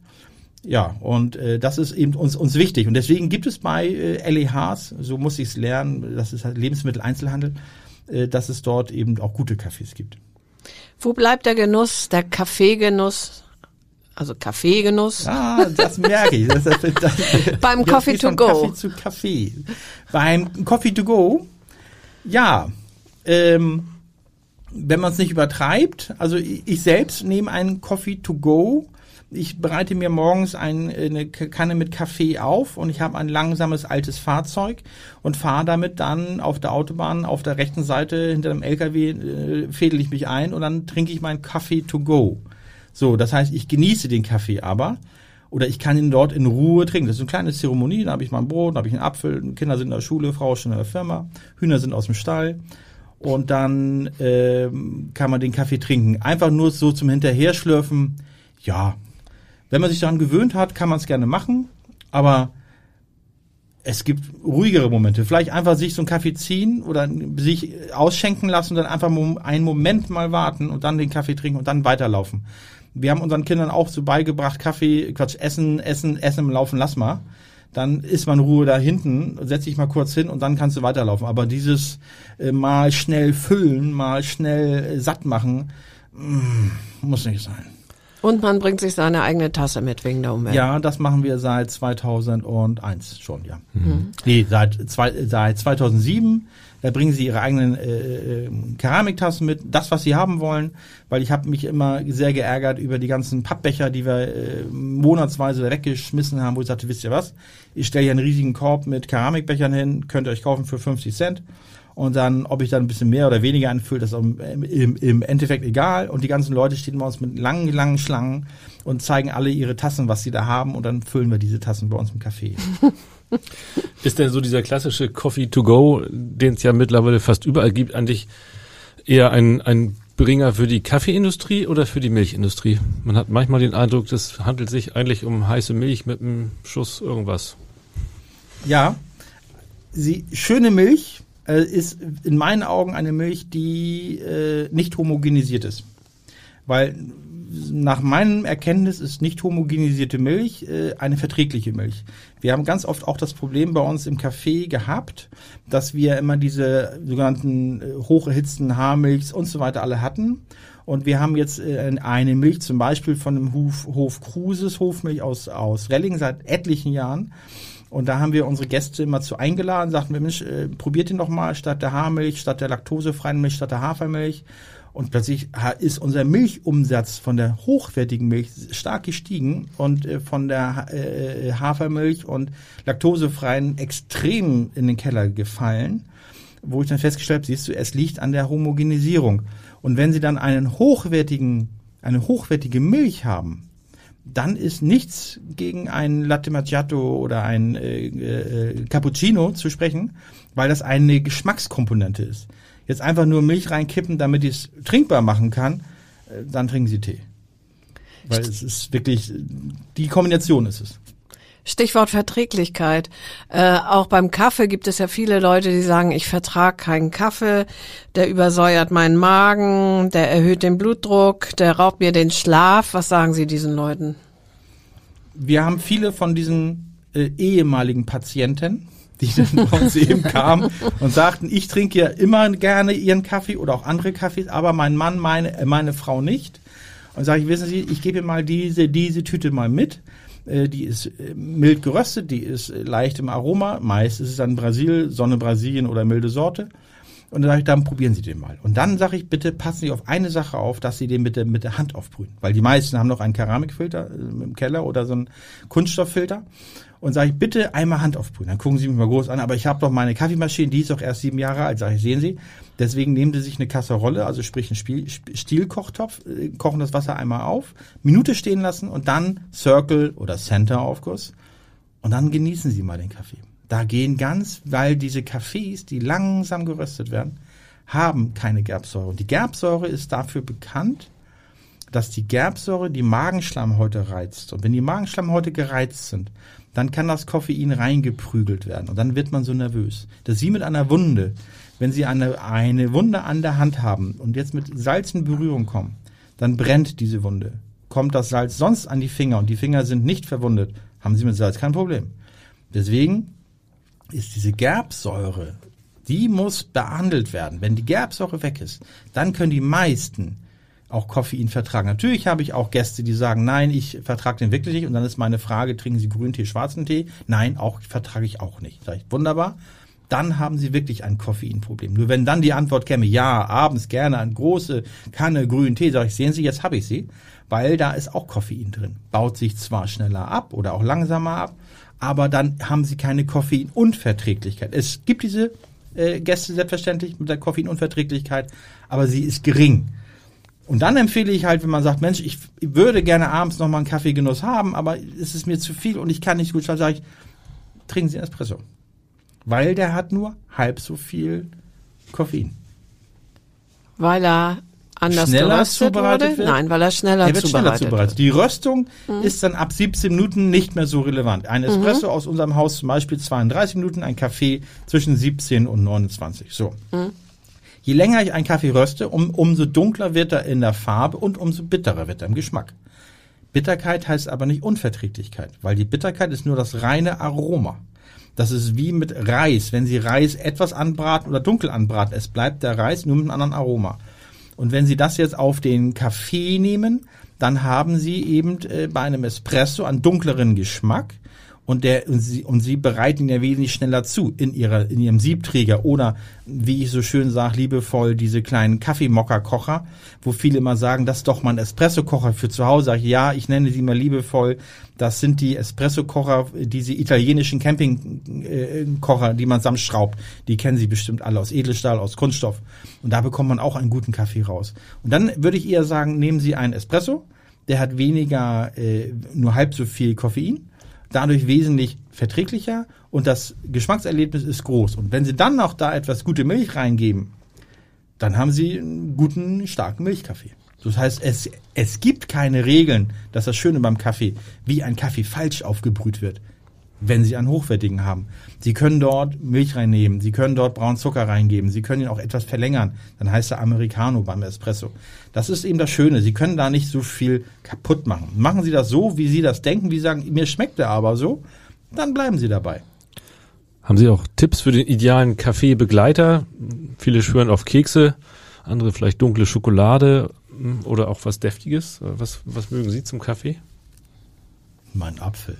[SPEAKER 4] Ja, und äh, das ist eben uns, uns wichtig. Und deswegen gibt es bei äh, LEHs, so muss ich es lernen, das ist halt Lebensmitteleinzelhandel, äh, dass es dort eben auch gute Cafés gibt.
[SPEAKER 3] Wo bleibt der Genuss, der Kaffeegenuss? Also Kaffeegenuss.
[SPEAKER 4] Ah, das merke ich. Das, das, das,
[SPEAKER 3] Beim Coffee to go.
[SPEAKER 4] Kaffee zu Kaffee. Beim Coffee to go, ja, ähm, wenn man es nicht übertreibt, also ich, ich selbst nehme einen Coffee to go ich bereite mir morgens ein, eine Kanne mit Kaffee auf und ich habe ein langsames altes Fahrzeug und fahre damit dann auf der Autobahn auf der rechten Seite hinter dem LKW äh, fädel ich mich ein und dann trinke ich meinen Kaffee to go. So, das heißt, ich genieße den Kaffee aber oder ich kann ihn dort in Ruhe trinken. Das ist eine kleine Zeremonie, da habe ich mein Brot, da habe ich einen Apfel, Kinder sind in der Schule, Frau ist schon in der Firma, Hühner sind aus dem Stall und dann äh, kann man den Kaffee trinken. Einfach nur so zum Hinterherschlürfen, ja, wenn man sich daran gewöhnt hat, kann man es gerne machen, aber es gibt ruhigere Momente. Vielleicht einfach sich so einen Kaffee ziehen oder sich ausschenken lassen und dann einfach einen Moment mal warten und dann den Kaffee trinken und dann weiterlaufen. Wir haben unseren Kindern auch so beigebracht, Kaffee, Quatsch, Essen, Essen, Essen im Laufen, lass mal. Dann ist man Ruhe da hinten, setz dich mal kurz hin und dann kannst du weiterlaufen. Aber dieses äh, mal schnell füllen, mal schnell äh, satt machen, mm, muss nicht sein.
[SPEAKER 3] Und man bringt sich seine eigene Tasse mit wegen der Umwelt.
[SPEAKER 4] Ja, das machen wir seit 2001 schon, ja. Mhm. Nee, seit, zwei, seit 2007. Da bringen sie ihre eigenen äh, äh, Keramiktassen mit, das, was sie haben wollen, weil ich habe mich immer sehr geärgert über die ganzen Pappbecher, die wir äh, monatsweise weggeschmissen haben, wo ich sagte, wisst ihr was, ich stelle hier einen riesigen Korb mit Keramikbechern hin, könnt ihr euch kaufen für 50 Cent und dann, ob ich dann ein bisschen mehr oder weniger anfülle, das ist im, im, Endeffekt egal. Und die ganzen Leute stehen bei uns mit langen, langen Schlangen und zeigen alle ihre Tassen, was sie da haben. Und dann füllen wir diese Tassen bei uns im Café.
[SPEAKER 2] Ist denn so dieser klassische Coffee to go, den es ja mittlerweile fast überall gibt, eigentlich eher ein, ein Bringer für die Kaffeeindustrie oder für die Milchindustrie? Man hat manchmal den Eindruck, das handelt sich eigentlich um heiße Milch mit einem Schuss irgendwas.
[SPEAKER 4] Ja, sie, schöne Milch äh, ist in meinen Augen eine Milch, die äh, nicht homogenisiert ist. Weil nach meinem Erkenntnis ist nicht homogenisierte Milch äh, eine verträgliche Milch. Wir haben ganz oft auch das Problem bei uns im Café gehabt, dass wir immer diese sogenannten äh, hocherhitzten Haarmilchs und so weiter alle hatten. Und wir haben jetzt äh, eine Milch zum Beispiel von dem Hof, Hof Kruses, Hofmilch aus, aus Relling seit etlichen Jahren. Und da haben wir unsere Gäste immer zu eingeladen, sagten wir, Mensch, äh, probiert ihn doch mal statt der Haarmilch, statt der laktosefreien Milch, statt der Hafermilch. Und plötzlich ist unser Milchumsatz von der hochwertigen Milch stark gestiegen und äh, von der äh, Hafermilch und laktosefreien extrem in den Keller gefallen, wo ich dann festgestellt habe, siehst du, es liegt an der Homogenisierung. Und wenn Sie dann einen hochwertigen, eine hochwertige Milch haben, dann ist nichts gegen ein Latte Macchiato oder ein äh, äh, Cappuccino zu sprechen, weil das eine Geschmackskomponente ist jetzt einfach nur Milch reinkippen, damit ich es trinkbar machen kann, äh, dann trinken Sie Tee. Weil es ist wirklich, die Kombination ist es.
[SPEAKER 3] Stichwort Verträglichkeit. Äh, auch beim Kaffee gibt es ja viele Leute, die sagen, ich vertrage keinen Kaffee, der übersäuert meinen Magen, der erhöht den Blutdruck, der raubt mir den Schlaf. Was sagen Sie diesen Leuten?
[SPEAKER 4] Wir haben viele von diesen äh, ehemaligen Patienten, die dann bei uns eben kamen und sagten, ich trinke ja immer gerne ihren Kaffee oder auch andere Kaffees, aber mein Mann, meine, äh, meine Frau nicht. Und sage ich, wissen Sie, ich gebe mal diese, diese Tüte mal mit. Äh, die ist äh, mild geröstet, die ist leicht im Aroma. Meist ist es dann Brasil, Sonne Brasilien oder milde Sorte. Und dann sage ich, dann probieren Sie den mal. Und dann sage ich, bitte passen Sie auf eine Sache auf, dass Sie den mit der, mit der Hand aufbrühen. Weil die meisten haben noch einen Keramikfilter im Keller oder so einen Kunststofffilter und sage ich, bitte einmal Hand aufbrühen. Dann gucken Sie mich mal groß an, aber ich habe doch meine Kaffeemaschine, die ist doch erst sieben Jahre alt. Sage ich, sehen Sie, deswegen nehmen Sie sich eine Kasserolle, also sprich einen Stielkochtopf, äh, kochen das Wasser einmal auf, Minute stehen lassen und dann Circle oder Center Aufguss und dann genießen Sie mal den Kaffee. Da gehen ganz, weil diese Kaffees, die langsam geröstet werden, haben keine Gerbsäure. Und die Gerbsäure ist dafür bekannt, dass die Gerbsäure die Magenschleimhäute reizt. Und wenn die Magenschleimhäute gereizt sind, dann kann das Koffein reingeprügelt werden und dann wird man so nervös. Das ist wie mit einer Wunde. Wenn Sie eine, eine Wunde an der Hand haben und jetzt mit Salz in Berührung kommen, dann brennt diese Wunde. Kommt das Salz sonst an die Finger und die Finger sind nicht verwundet, haben Sie mit Salz kein Problem. Deswegen ist diese Gerbsäure, die muss behandelt werden. Wenn die Gerbsäure weg ist, dann können die meisten auch Koffein vertragen. Natürlich habe ich auch Gäste, die sagen, nein, ich vertrage den wirklich nicht. Und dann ist meine Frage, trinken Sie Grüntee, schwarzen Tee? Nein, auch vertrage ich auch nicht. Sag ich, wunderbar. Dann haben Sie wirklich ein Koffeinproblem. Nur wenn dann die Antwort käme, ja, abends gerne eine große Kanne grünen Tee, sage ich, sehen Sie, jetzt habe ich sie, weil da ist auch Koffein drin. Baut sich zwar schneller ab oder auch langsamer ab, aber dann haben Sie keine Koffeinunverträglichkeit. Es gibt diese äh, Gäste selbstverständlich mit der Koffeinunverträglichkeit, aber sie ist gering. Und dann empfehle ich halt, wenn man sagt, Mensch, ich würde gerne abends noch mal einen Kaffeegenuss haben, aber es ist mir zu viel und ich kann nicht gut schlafen, sage ich, trinken Sie Espresso. Weil der hat nur halb so viel Koffein.
[SPEAKER 3] Weil er anders
[SPEAKER 4] schneller zubereitet wird?
[SPEAKER 3] Nein, weil er schneller
[SPEAKER 4] Er wird
[SPEAKER 3] zubereitet,
[SPEAKER 4] schneller zubereitet. Die Röstung ist dann ab 17 Minuten nicht mehr so relevant. Ein Espresso aus unserem Haus zum Beispiel 32 Minuten, ein Kaffee zwischen 17 und 29. So. Je länger ich einen Kaffee röste, um, umso dunkler wird er in der Farbe und umso bitterer wird er im Geschmack. Bitterkeit heißt aber nicht Unverträglichkeit, weil die Bitterkeit ist nur das reine Aroma. Das ist wie mit Reis. Wenn Sie Reis etwas anbraten oder dunkel anbraten, es bleibt der Reis nur mit einem anderen Aroma. Und wenn Sie das jetzt auf den Kaffee nehmen, dann haben Sie eben äh, bei einem Espresso einen dunkleren Geschmack und der und sie, und sie bereiten ihn ja wesentlich schneller zu in ihrer in ihrem Siebträger oder wie ich so schön sage liebevoll diese kleinen Kaffeemokka-Kocher, wo viele immer sagen, das ist doch mal ein Espresso-Kocher für zu Hause. Ich, ja, ich nenne sie mal liebevoll. Das sind die Espresso-Kocher, diese italienischen Camping-Kocher, die man zusammenschraubt. Die kennen Sie bestimmt alle aus Edelstahl, aus Kunststoff. Und da bekommt man auch einen guten Kaffee raus. Und dann würde ich eher sagen, nehmen Sie einen Espresso. Der hat weniger, äh, nur halb so viel Koffein dadurch wesentlich verträglicher und das Geschmackserlebnis ist groß. Und wenn Sie dann noch da etwas gute Milch reingeben, dann haben Sie einen guten, starken Milchkaffee. Das heißt, es, es gibt keine Regeln, dass das Schöne beim Kaffee, wie ein Kaffee falsch aufgebrüht wird, wenn Sie einen hochwertigen haben. Sie können dort Milch reinnehmen, Sie können dort braunen Zucker reingeben, Sie können ihn auch etwas verlängern. Dann heißt er Americano beim Espresso. Das ist eben das Schöne. Sie können da nicht so viel kaputt machen. Machen Sie das so, wie Sie das denken, wie Sie sagen, mir schmeckt er aber so, dann bleiben Sie dabei.
[SPEAKER 2] Haben Sie auch Tipps für den idealen Kaffeebegleiter? Viele schwören auf Kekse, andere vielleicht dunkle Schokolade. mm, oder auch was Deftiges? Was, was mögen Sie zum Kaffee?
[SPEAKER 4] Mein Apfel.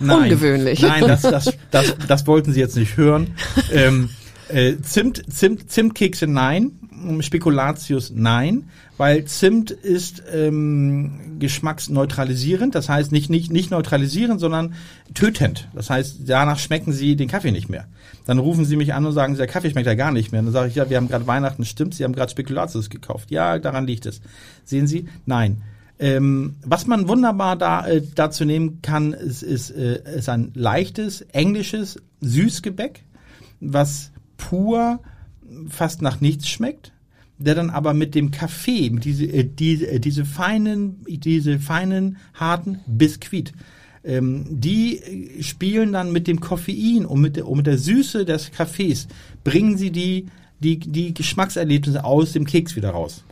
[SPEAKER 3] Ungewöhnlich.
[SPEAKER 4] Nein, das, das, das, das wollten Sie jetzt nicht hören. Ähm, äh, Zimt, Zimt, Zimtkekse nein, Spekulatius nein, weil Zimt ist ähm, geschmacksneutralisierend, das heißt nicht, nicht, nicht neutralisierend, sondern tötend. Das heißt, danach schmecken Sie den Kaffee nicht mehr. Dann rufen Sie mich an und sagen, der Kaffee schmeckt ja gar nicht mehr. dann sage ich, ja, wir haben gerade Weihnachten, stimmt, Sie haben gerade Spekulatius gekauft. Ja, daran liegt es. Sehen Sie? Nein. Ähm, was man wunderbar da, äh, dazu nehmen kann, ist, ist, äh, ist ein leichtes, englisches Süßgebäck, was pur fast nach nichts schmeckt, der dann aber mit dem Kaffee, mit diese, äh, diese, äh, diese feinen, diese feinen, harten Biskuit, ähm, die äh, spielen dann mit dem Koffein und mit der, und mit der Süße des Kaffees, bringen sie die, die, die Geschmackserlebnisse aus dem Keks wieder raus.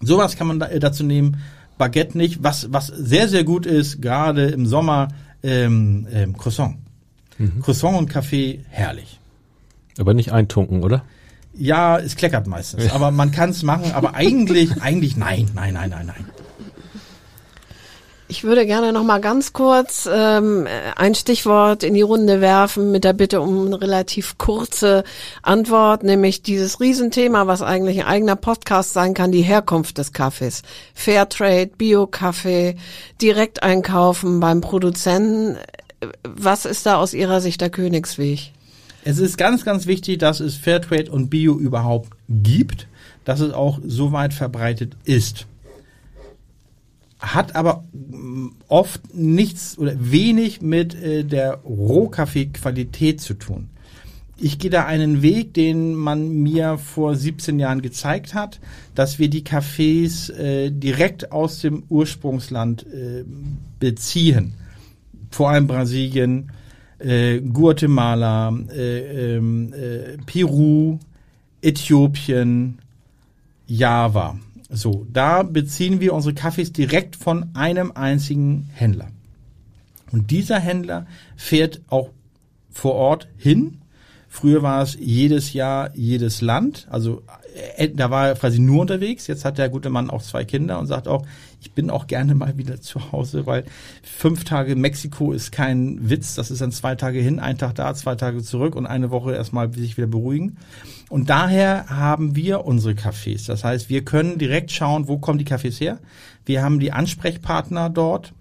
[SPEAKER 4] Sowas kann man da, äh, dazu nehmen. Baguette nicht. Was, was sehr, sehr gut ist, gerade im Sommer, ähm, ähm, Croissant. Croissant und Kaffee, herrlich.
[SPEAKER 2] Aber nicht eintunken, oder?
[SPEAKER 4] Ja, es kleckert meistens. Aber man kann es machen, aber eigentlich, eigentlich nein, nein, nein, nein, nein.
[SPEAKER 3] Ich würde gerne noch mal ganz kurz ähm, ein Stichwort in die Runde werfen mit der Bitte um eine relativ kurze Antwort, nämlich dieses Riesenthema, was eigentlich ein eigener Podcast sein kann, die Herkunft des Kaffees. Fairtrade, Bio-Kaffee, direkt einkaufen beim Produzenten. Was ist da aus Ihrer Sicht der Königsweg?
[SPEAKER 4] Es ist ganz, ganz wichtig, dass es Fairtrade und Bio überhaupt gibt, dass es auch so weit verbreitet ist. Hat aber mm, oft nichts oder wenig mit äh, der Rohkaffeequalität zu tun. Ich gehe da einen Weg, den man mir vor 17 Jahren gezeigt hat, dass wir die Kaffees äh, direkt aus dem Ursprungsland äh, beziehen. Vor allem Brasilien, Guatemala, äh, ähm, äh, Peru, Äthiopien, Java. So, da beziehen wir unsere Kaffees direkt von einem einzigen Händler. Und dieser Händler fährt auch vor Ort hin. Früher war es jedes Jahr jedes Land. Also da war er quasi nur unterwegs. Jetzt hat der gute Mann auch zwei Kinder und sagt auch, ich bin auch gerne mal wieder zu Hause, weil fünf Tage Mexiko ist kein Witz. Das ist dann zwei Tage hin, ein Tag da, zwei Tage zurück und eine Woche erstmal sich wieder beruhigen. Und daher haben wir unsere Cafés. Das heißt, wir können direkt schauen, wo kommen die Cafés her. Wir haben die Ansprechpartner dort.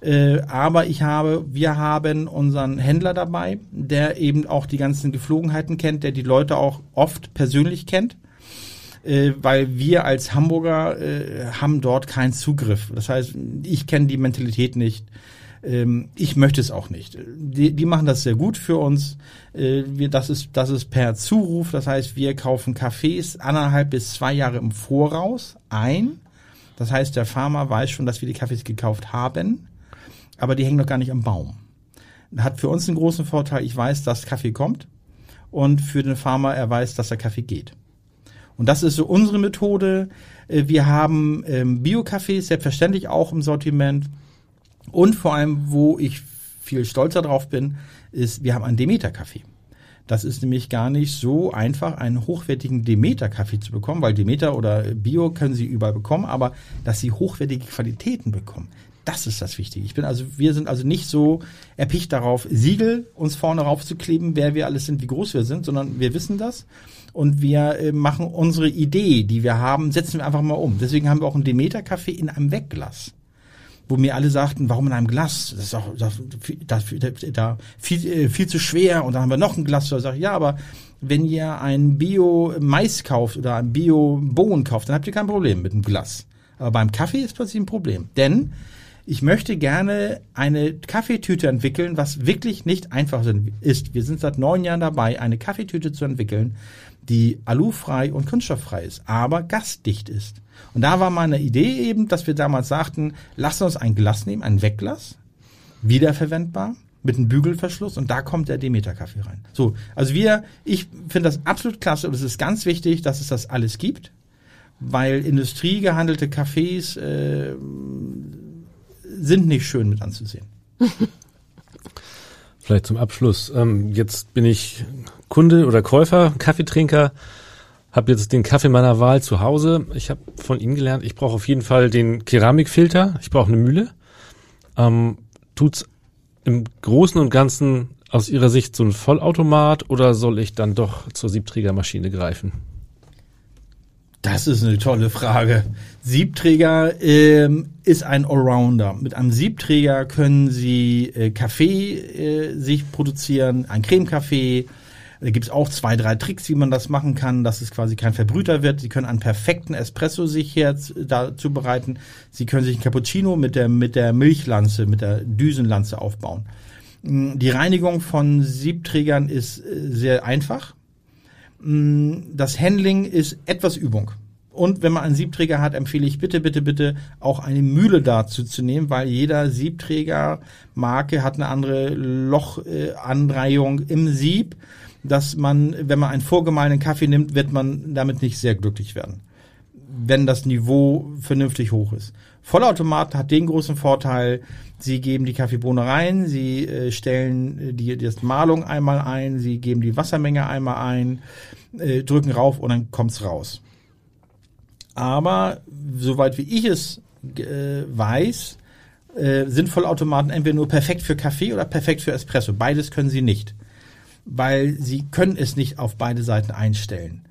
[SPEAKER 4] Äh, aber ich habe, wir haben unseren Händler dabei, der eben auch die ganzen Geflogenheiten kennt, der die Leute auch oft persönlich kennt äh, weil wir als Hamburger äh, haben dort keinen Zugriff. Das heißt, ich kenne die Mentalität nicht. Ähm, ich möchte es auch nicht. Die, die machen das sehr gut für uns. Äh, wir, das, ist, das ist per Zuruf. Das heißt, wir kaufen Kaffees anderthalb bis zwei Jahre im Voraus ein. Das heißt, der Farmer weiß schon, dass wir die Kaffees gekauft haben, aber die hängen noch gar nicht am Baum. Hat für uns einen großen Vorteil. Ich weiß, dass Kaffee kommt und für den Farmer, er weiß, dass der Kaffee geht. Und das ist so unsere Methode. Äh, Wir haben ähm, Bio-Cafés selbstverständlich auch im Sortiment. Und vor allem, wo ich viel stolzer drauf bin, ist, wir haben einen Demeter-Kaffee. Das ist nämlich gar nicht so einfach, einen hochwertigen Demeter-Kaffee zu bekommen, weil Demeter oder Bio können Sie überall bekommen, aber dass Sie hochwertige Qualitäten bekommen, das ist das Wichtige. Ich bin also, wir sind also nicht so erpicht darauf, Siegel uns vorne raufzukleben, wer wir alles sind, wie groß wir sind, sondern wir wissen das und wir äh, machen unsere Idee, die wir haben, setzen wir einfach mal um. Deswegen haben wir auch einen Demeter-Kaffee in einem Wegglas wo mir alle sagten, warum in einem Glas? Das ist auch das, das, da viel, äh, viel zu schwer. Und dann haben wir noch ein Glas. Da sage ich, ja, aber wenn ihr ein Bio-Mais kauft oder ein Bio-Bohnen kauft, dann habt ihr kein Problem mit dem Glas. Aber beim Kaffee ist plötzlich ein Problem. Denn ich möchte gerne eine Kaffeetüte entwickeln, was wirklich nicht einfach ist. Wir sind seit neun Jahren dabei, eine Kaffeetüte zu entwickeln, die alufrei und kunststofffrei ist, aber gasdicht ist. Und da war meine Idee eben, dass wir damals sagten, lass uns ein Glas nehmen, ein Wegglas, wiederverwendbar, mit einem Bügelverschluss und da kommt der Demeter-Kaffee rein. So, also wir, ich finde das absolut klasse und es ist ganz wichtig, dass es das alles gibt, weil industriegehandelte Kaffees äh, sind nicht schön mit anzusehen.
[SPEAKER 2] Vielleicht zum Abschluss. Ähm, jetzt bin ich Kunde oder Käufer, Kaffeetrinker, habe jetzt den Kaffee meiner Wahl zu Hause. Ich habe von Ihnen gelernt, ich brauche auf jeden Fall den Keramikfilter. Ich brauche eine Mühle. Ähm, tut's im Großen und Ganzen aus Ihrer Sicht so ein Vollautomat oder soll ich dann doch zur Siebträgermaschine greifen?
[SPEAKER 4] Das ist eine tolle Frage. Siebträger ähm, ist ein Allrounder. Mit einem Siebträger können Sie äh, Kaffee äh, sich produzieren, ein Cremekaffee. Da gibt's auch zwei, drei Tricks, wie man das machen kann, dass es quasi kein Verbrüter wird. Sie können einen perfekten Espresso sich jetzt da zubereiten. Sie können sich einen Cappuccino mit der, mit der Milchlanze, mit der Düsenlanze aufbauen. Mm, Die Reinigung von Siebträgern ist äh, sehr einfach. Mm, Das Handling ist etwas Übung. Und wenn man einen Siebträger hat, empfehle ich bitte, bitte, bitte auch eine Mühle dazu zu nehmen, weil jeder Siebträgermarke hat eine andere Lochanreihung im Sieb, dass man, wenn man einen vorgemahlenen Kaffee nimmt, wird man damit nicht sehr glücklich werden, wenn das Niveau vernünftig hoch ist. Vollautomat hat den großen Vorteil, sie geben die Kaffeebohne rein, sie äh, stellen die, die Malung einmal ein, sie geben die Wassermenge einmal ein, äh, drücken rauf und dann kommt's raus. Aber soweit wie ich es äh, weiß, äh, sind Vollautomaten entweder nur perfekt für Kaffee oder perfekt für Espresso. Beides können sie nicht, weil sie können es nicht auf beide Seiten einstellen.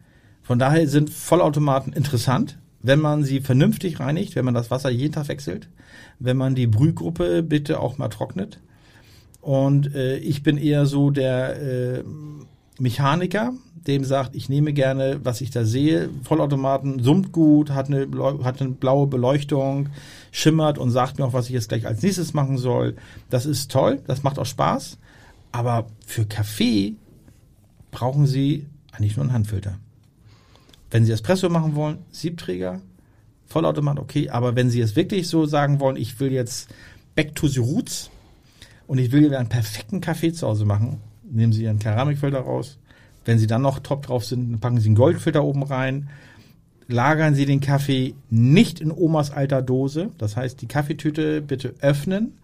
[SPEAKER 4] Von daher sind Vollautomaten interessant, wenn man sie vernünftig reinigt, wenn man das Wasser jeden Tag wechselt, wenn man die Brühgruppe bitte auch mal trocknet. Und äh, ich bin eher so der äh, Mechaniker, dem sagt, ich nehme gerne, was ich da sehe. Vollautomaten summt gut, hat eine, hat eine blaue Beleuchtung, schimmert und sagt mir auch, was ich jetzt gleich als nächstes machen soll. Das ist toll, das macht auch Spaß. Aber für Kaffee brauchen Sie eigentlich nur einen Handfilter. Wenn Sie Espresso machen wollen, Siebträger, Vollautomat, okay. Aber wenn Sie es wirklich so sagen wollen, ich will jetzt back to the roots und ich will einen perfekten Kaffee zu Hause machen, nehmen Sie Ihren Keramikfilter raus. Wenn Sie dann noch top drauf sind, packen Sie einen Goldfilter oben rein. Lagern Sie den Kaffee nicht in Omas alter Dose. Das heißt, die Kaffeetüte bitte öffnen,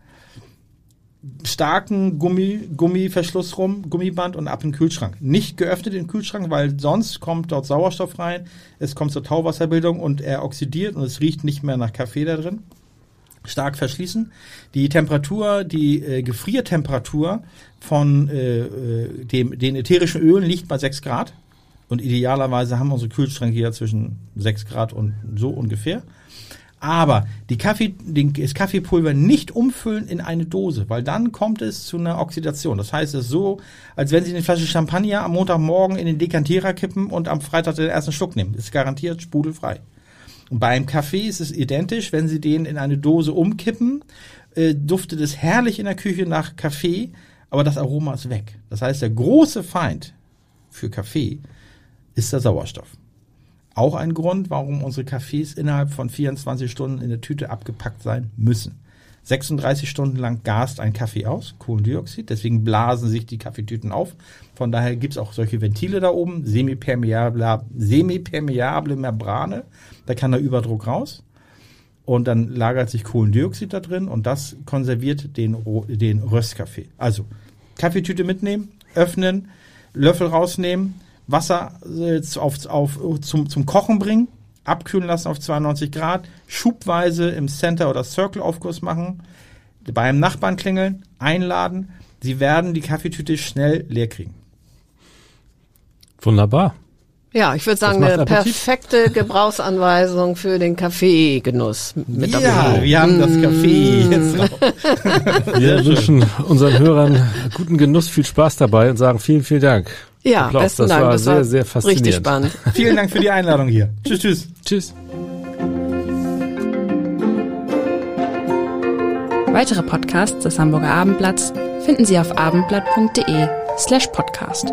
[SPEAKER 4] starken Gummi, Gummiverschluss rum, Gummiband und ab in den Kühlschrank. Nicht geöffnet in den Kühlschrank, weil sonst kommt dort Sauerstoff rein, es kommt zur Tauwasserbildung und er oxidiert und es riecht nicht mehr nach Kaffee da drin. Stark verschließen. Die Temperatur, die äh, Gefriertemperatur von äh, äh, dem, den ätherischen Ölen liegt bei 6 Grad. Und idealerweise haben unsere Kühlschränke hier zwischen 6 Grad und so ungefähr. Aber die Kaffee, den, das Kaffeepulver nicht umfüllen in eine Dose, weil dann kommt es zu einer Oxidation. Das heißt, es ist so, als wenn Sie eine Flasche Champagner am Montagmorgen in den Dekantierer kippen und am Freitag den ersten Schluck nehmen. Ist garantiert sprudelfrei. Und beim Kaffee ist es identisch, wenn Sie den in eine Dose umkippen, äh, duftet es herrlich in der Küche nach Kaffee, aber das Aroma ist weg. Das heißt, der große Feind für Kaffee ist der Sauerstoff. Auch ein Grund, warum unsere Kaffees innerhalb von 24 Stunden in der Tüte abgepackt sein müssen. 36 Stunden lang gast ein Kaffee aus, Kohlendioxid, deswegen blasen sich die Kaffeetüten auf. Von daher gibt's auch solche Ventile da oben, semipermeable, semipermeable Membrane, da kann der Überdruck raus. Und dann lagert sich Kohlendioxid da drin und das konserviert den, den Röstkaffee. Also Kaffeetüte mitnehmen, öffnen, Löffel rausnehmen, Wasser äh, auf, auf, zum, zum Kochen bringen, abkühlen lassen auf 92 Grad, schubweise im Center- oder Circle-Aufguss machen, beim Nachbarn klingeln, einladen. Sie werden die Kaffeetüte schnell leer kriegen.
[SPEAKER 2] Wunderbar.
[SPEAKER 3] Ja, ich würde sagen, eine perfekte Gebrauchsanweisung für den Kaffeegenuss mit
[SPEAKER 4] ja,
[SPEAKER 3] dabei.
[SPEAKER 4] wir haben das Kaffee jetzt drauf.
[SPEAKER 2] Wir wünschen unseren Hörern guten Genuss, viel Spaß dabei und sagen vielen, vielen Dank.
[SPEAKER 3] Ja,
[SPEAKER 2] Applaus,
[SPEAKER 3] besten
[SPEAKER 2] das
[SPEAKER 3] Dank.
[SPEAKER 2] war
[SPEAKER 3] das
[SPEAKER 2] sehr,
[SPEAKER 3] war
[SPEAKER 2] sehr faszinierend.
[SPEAKER 3] richtig spannend.
[SPEAKER 4] Vielen Dank für die Einladung hier. Tschüss, tschüss.
[SPEAKER 2] Tschüss.
[SPEAKER 5] Weitere Podcasts des Hamburger Abendblatts finden Sie auf abendblatt.de slash podcast.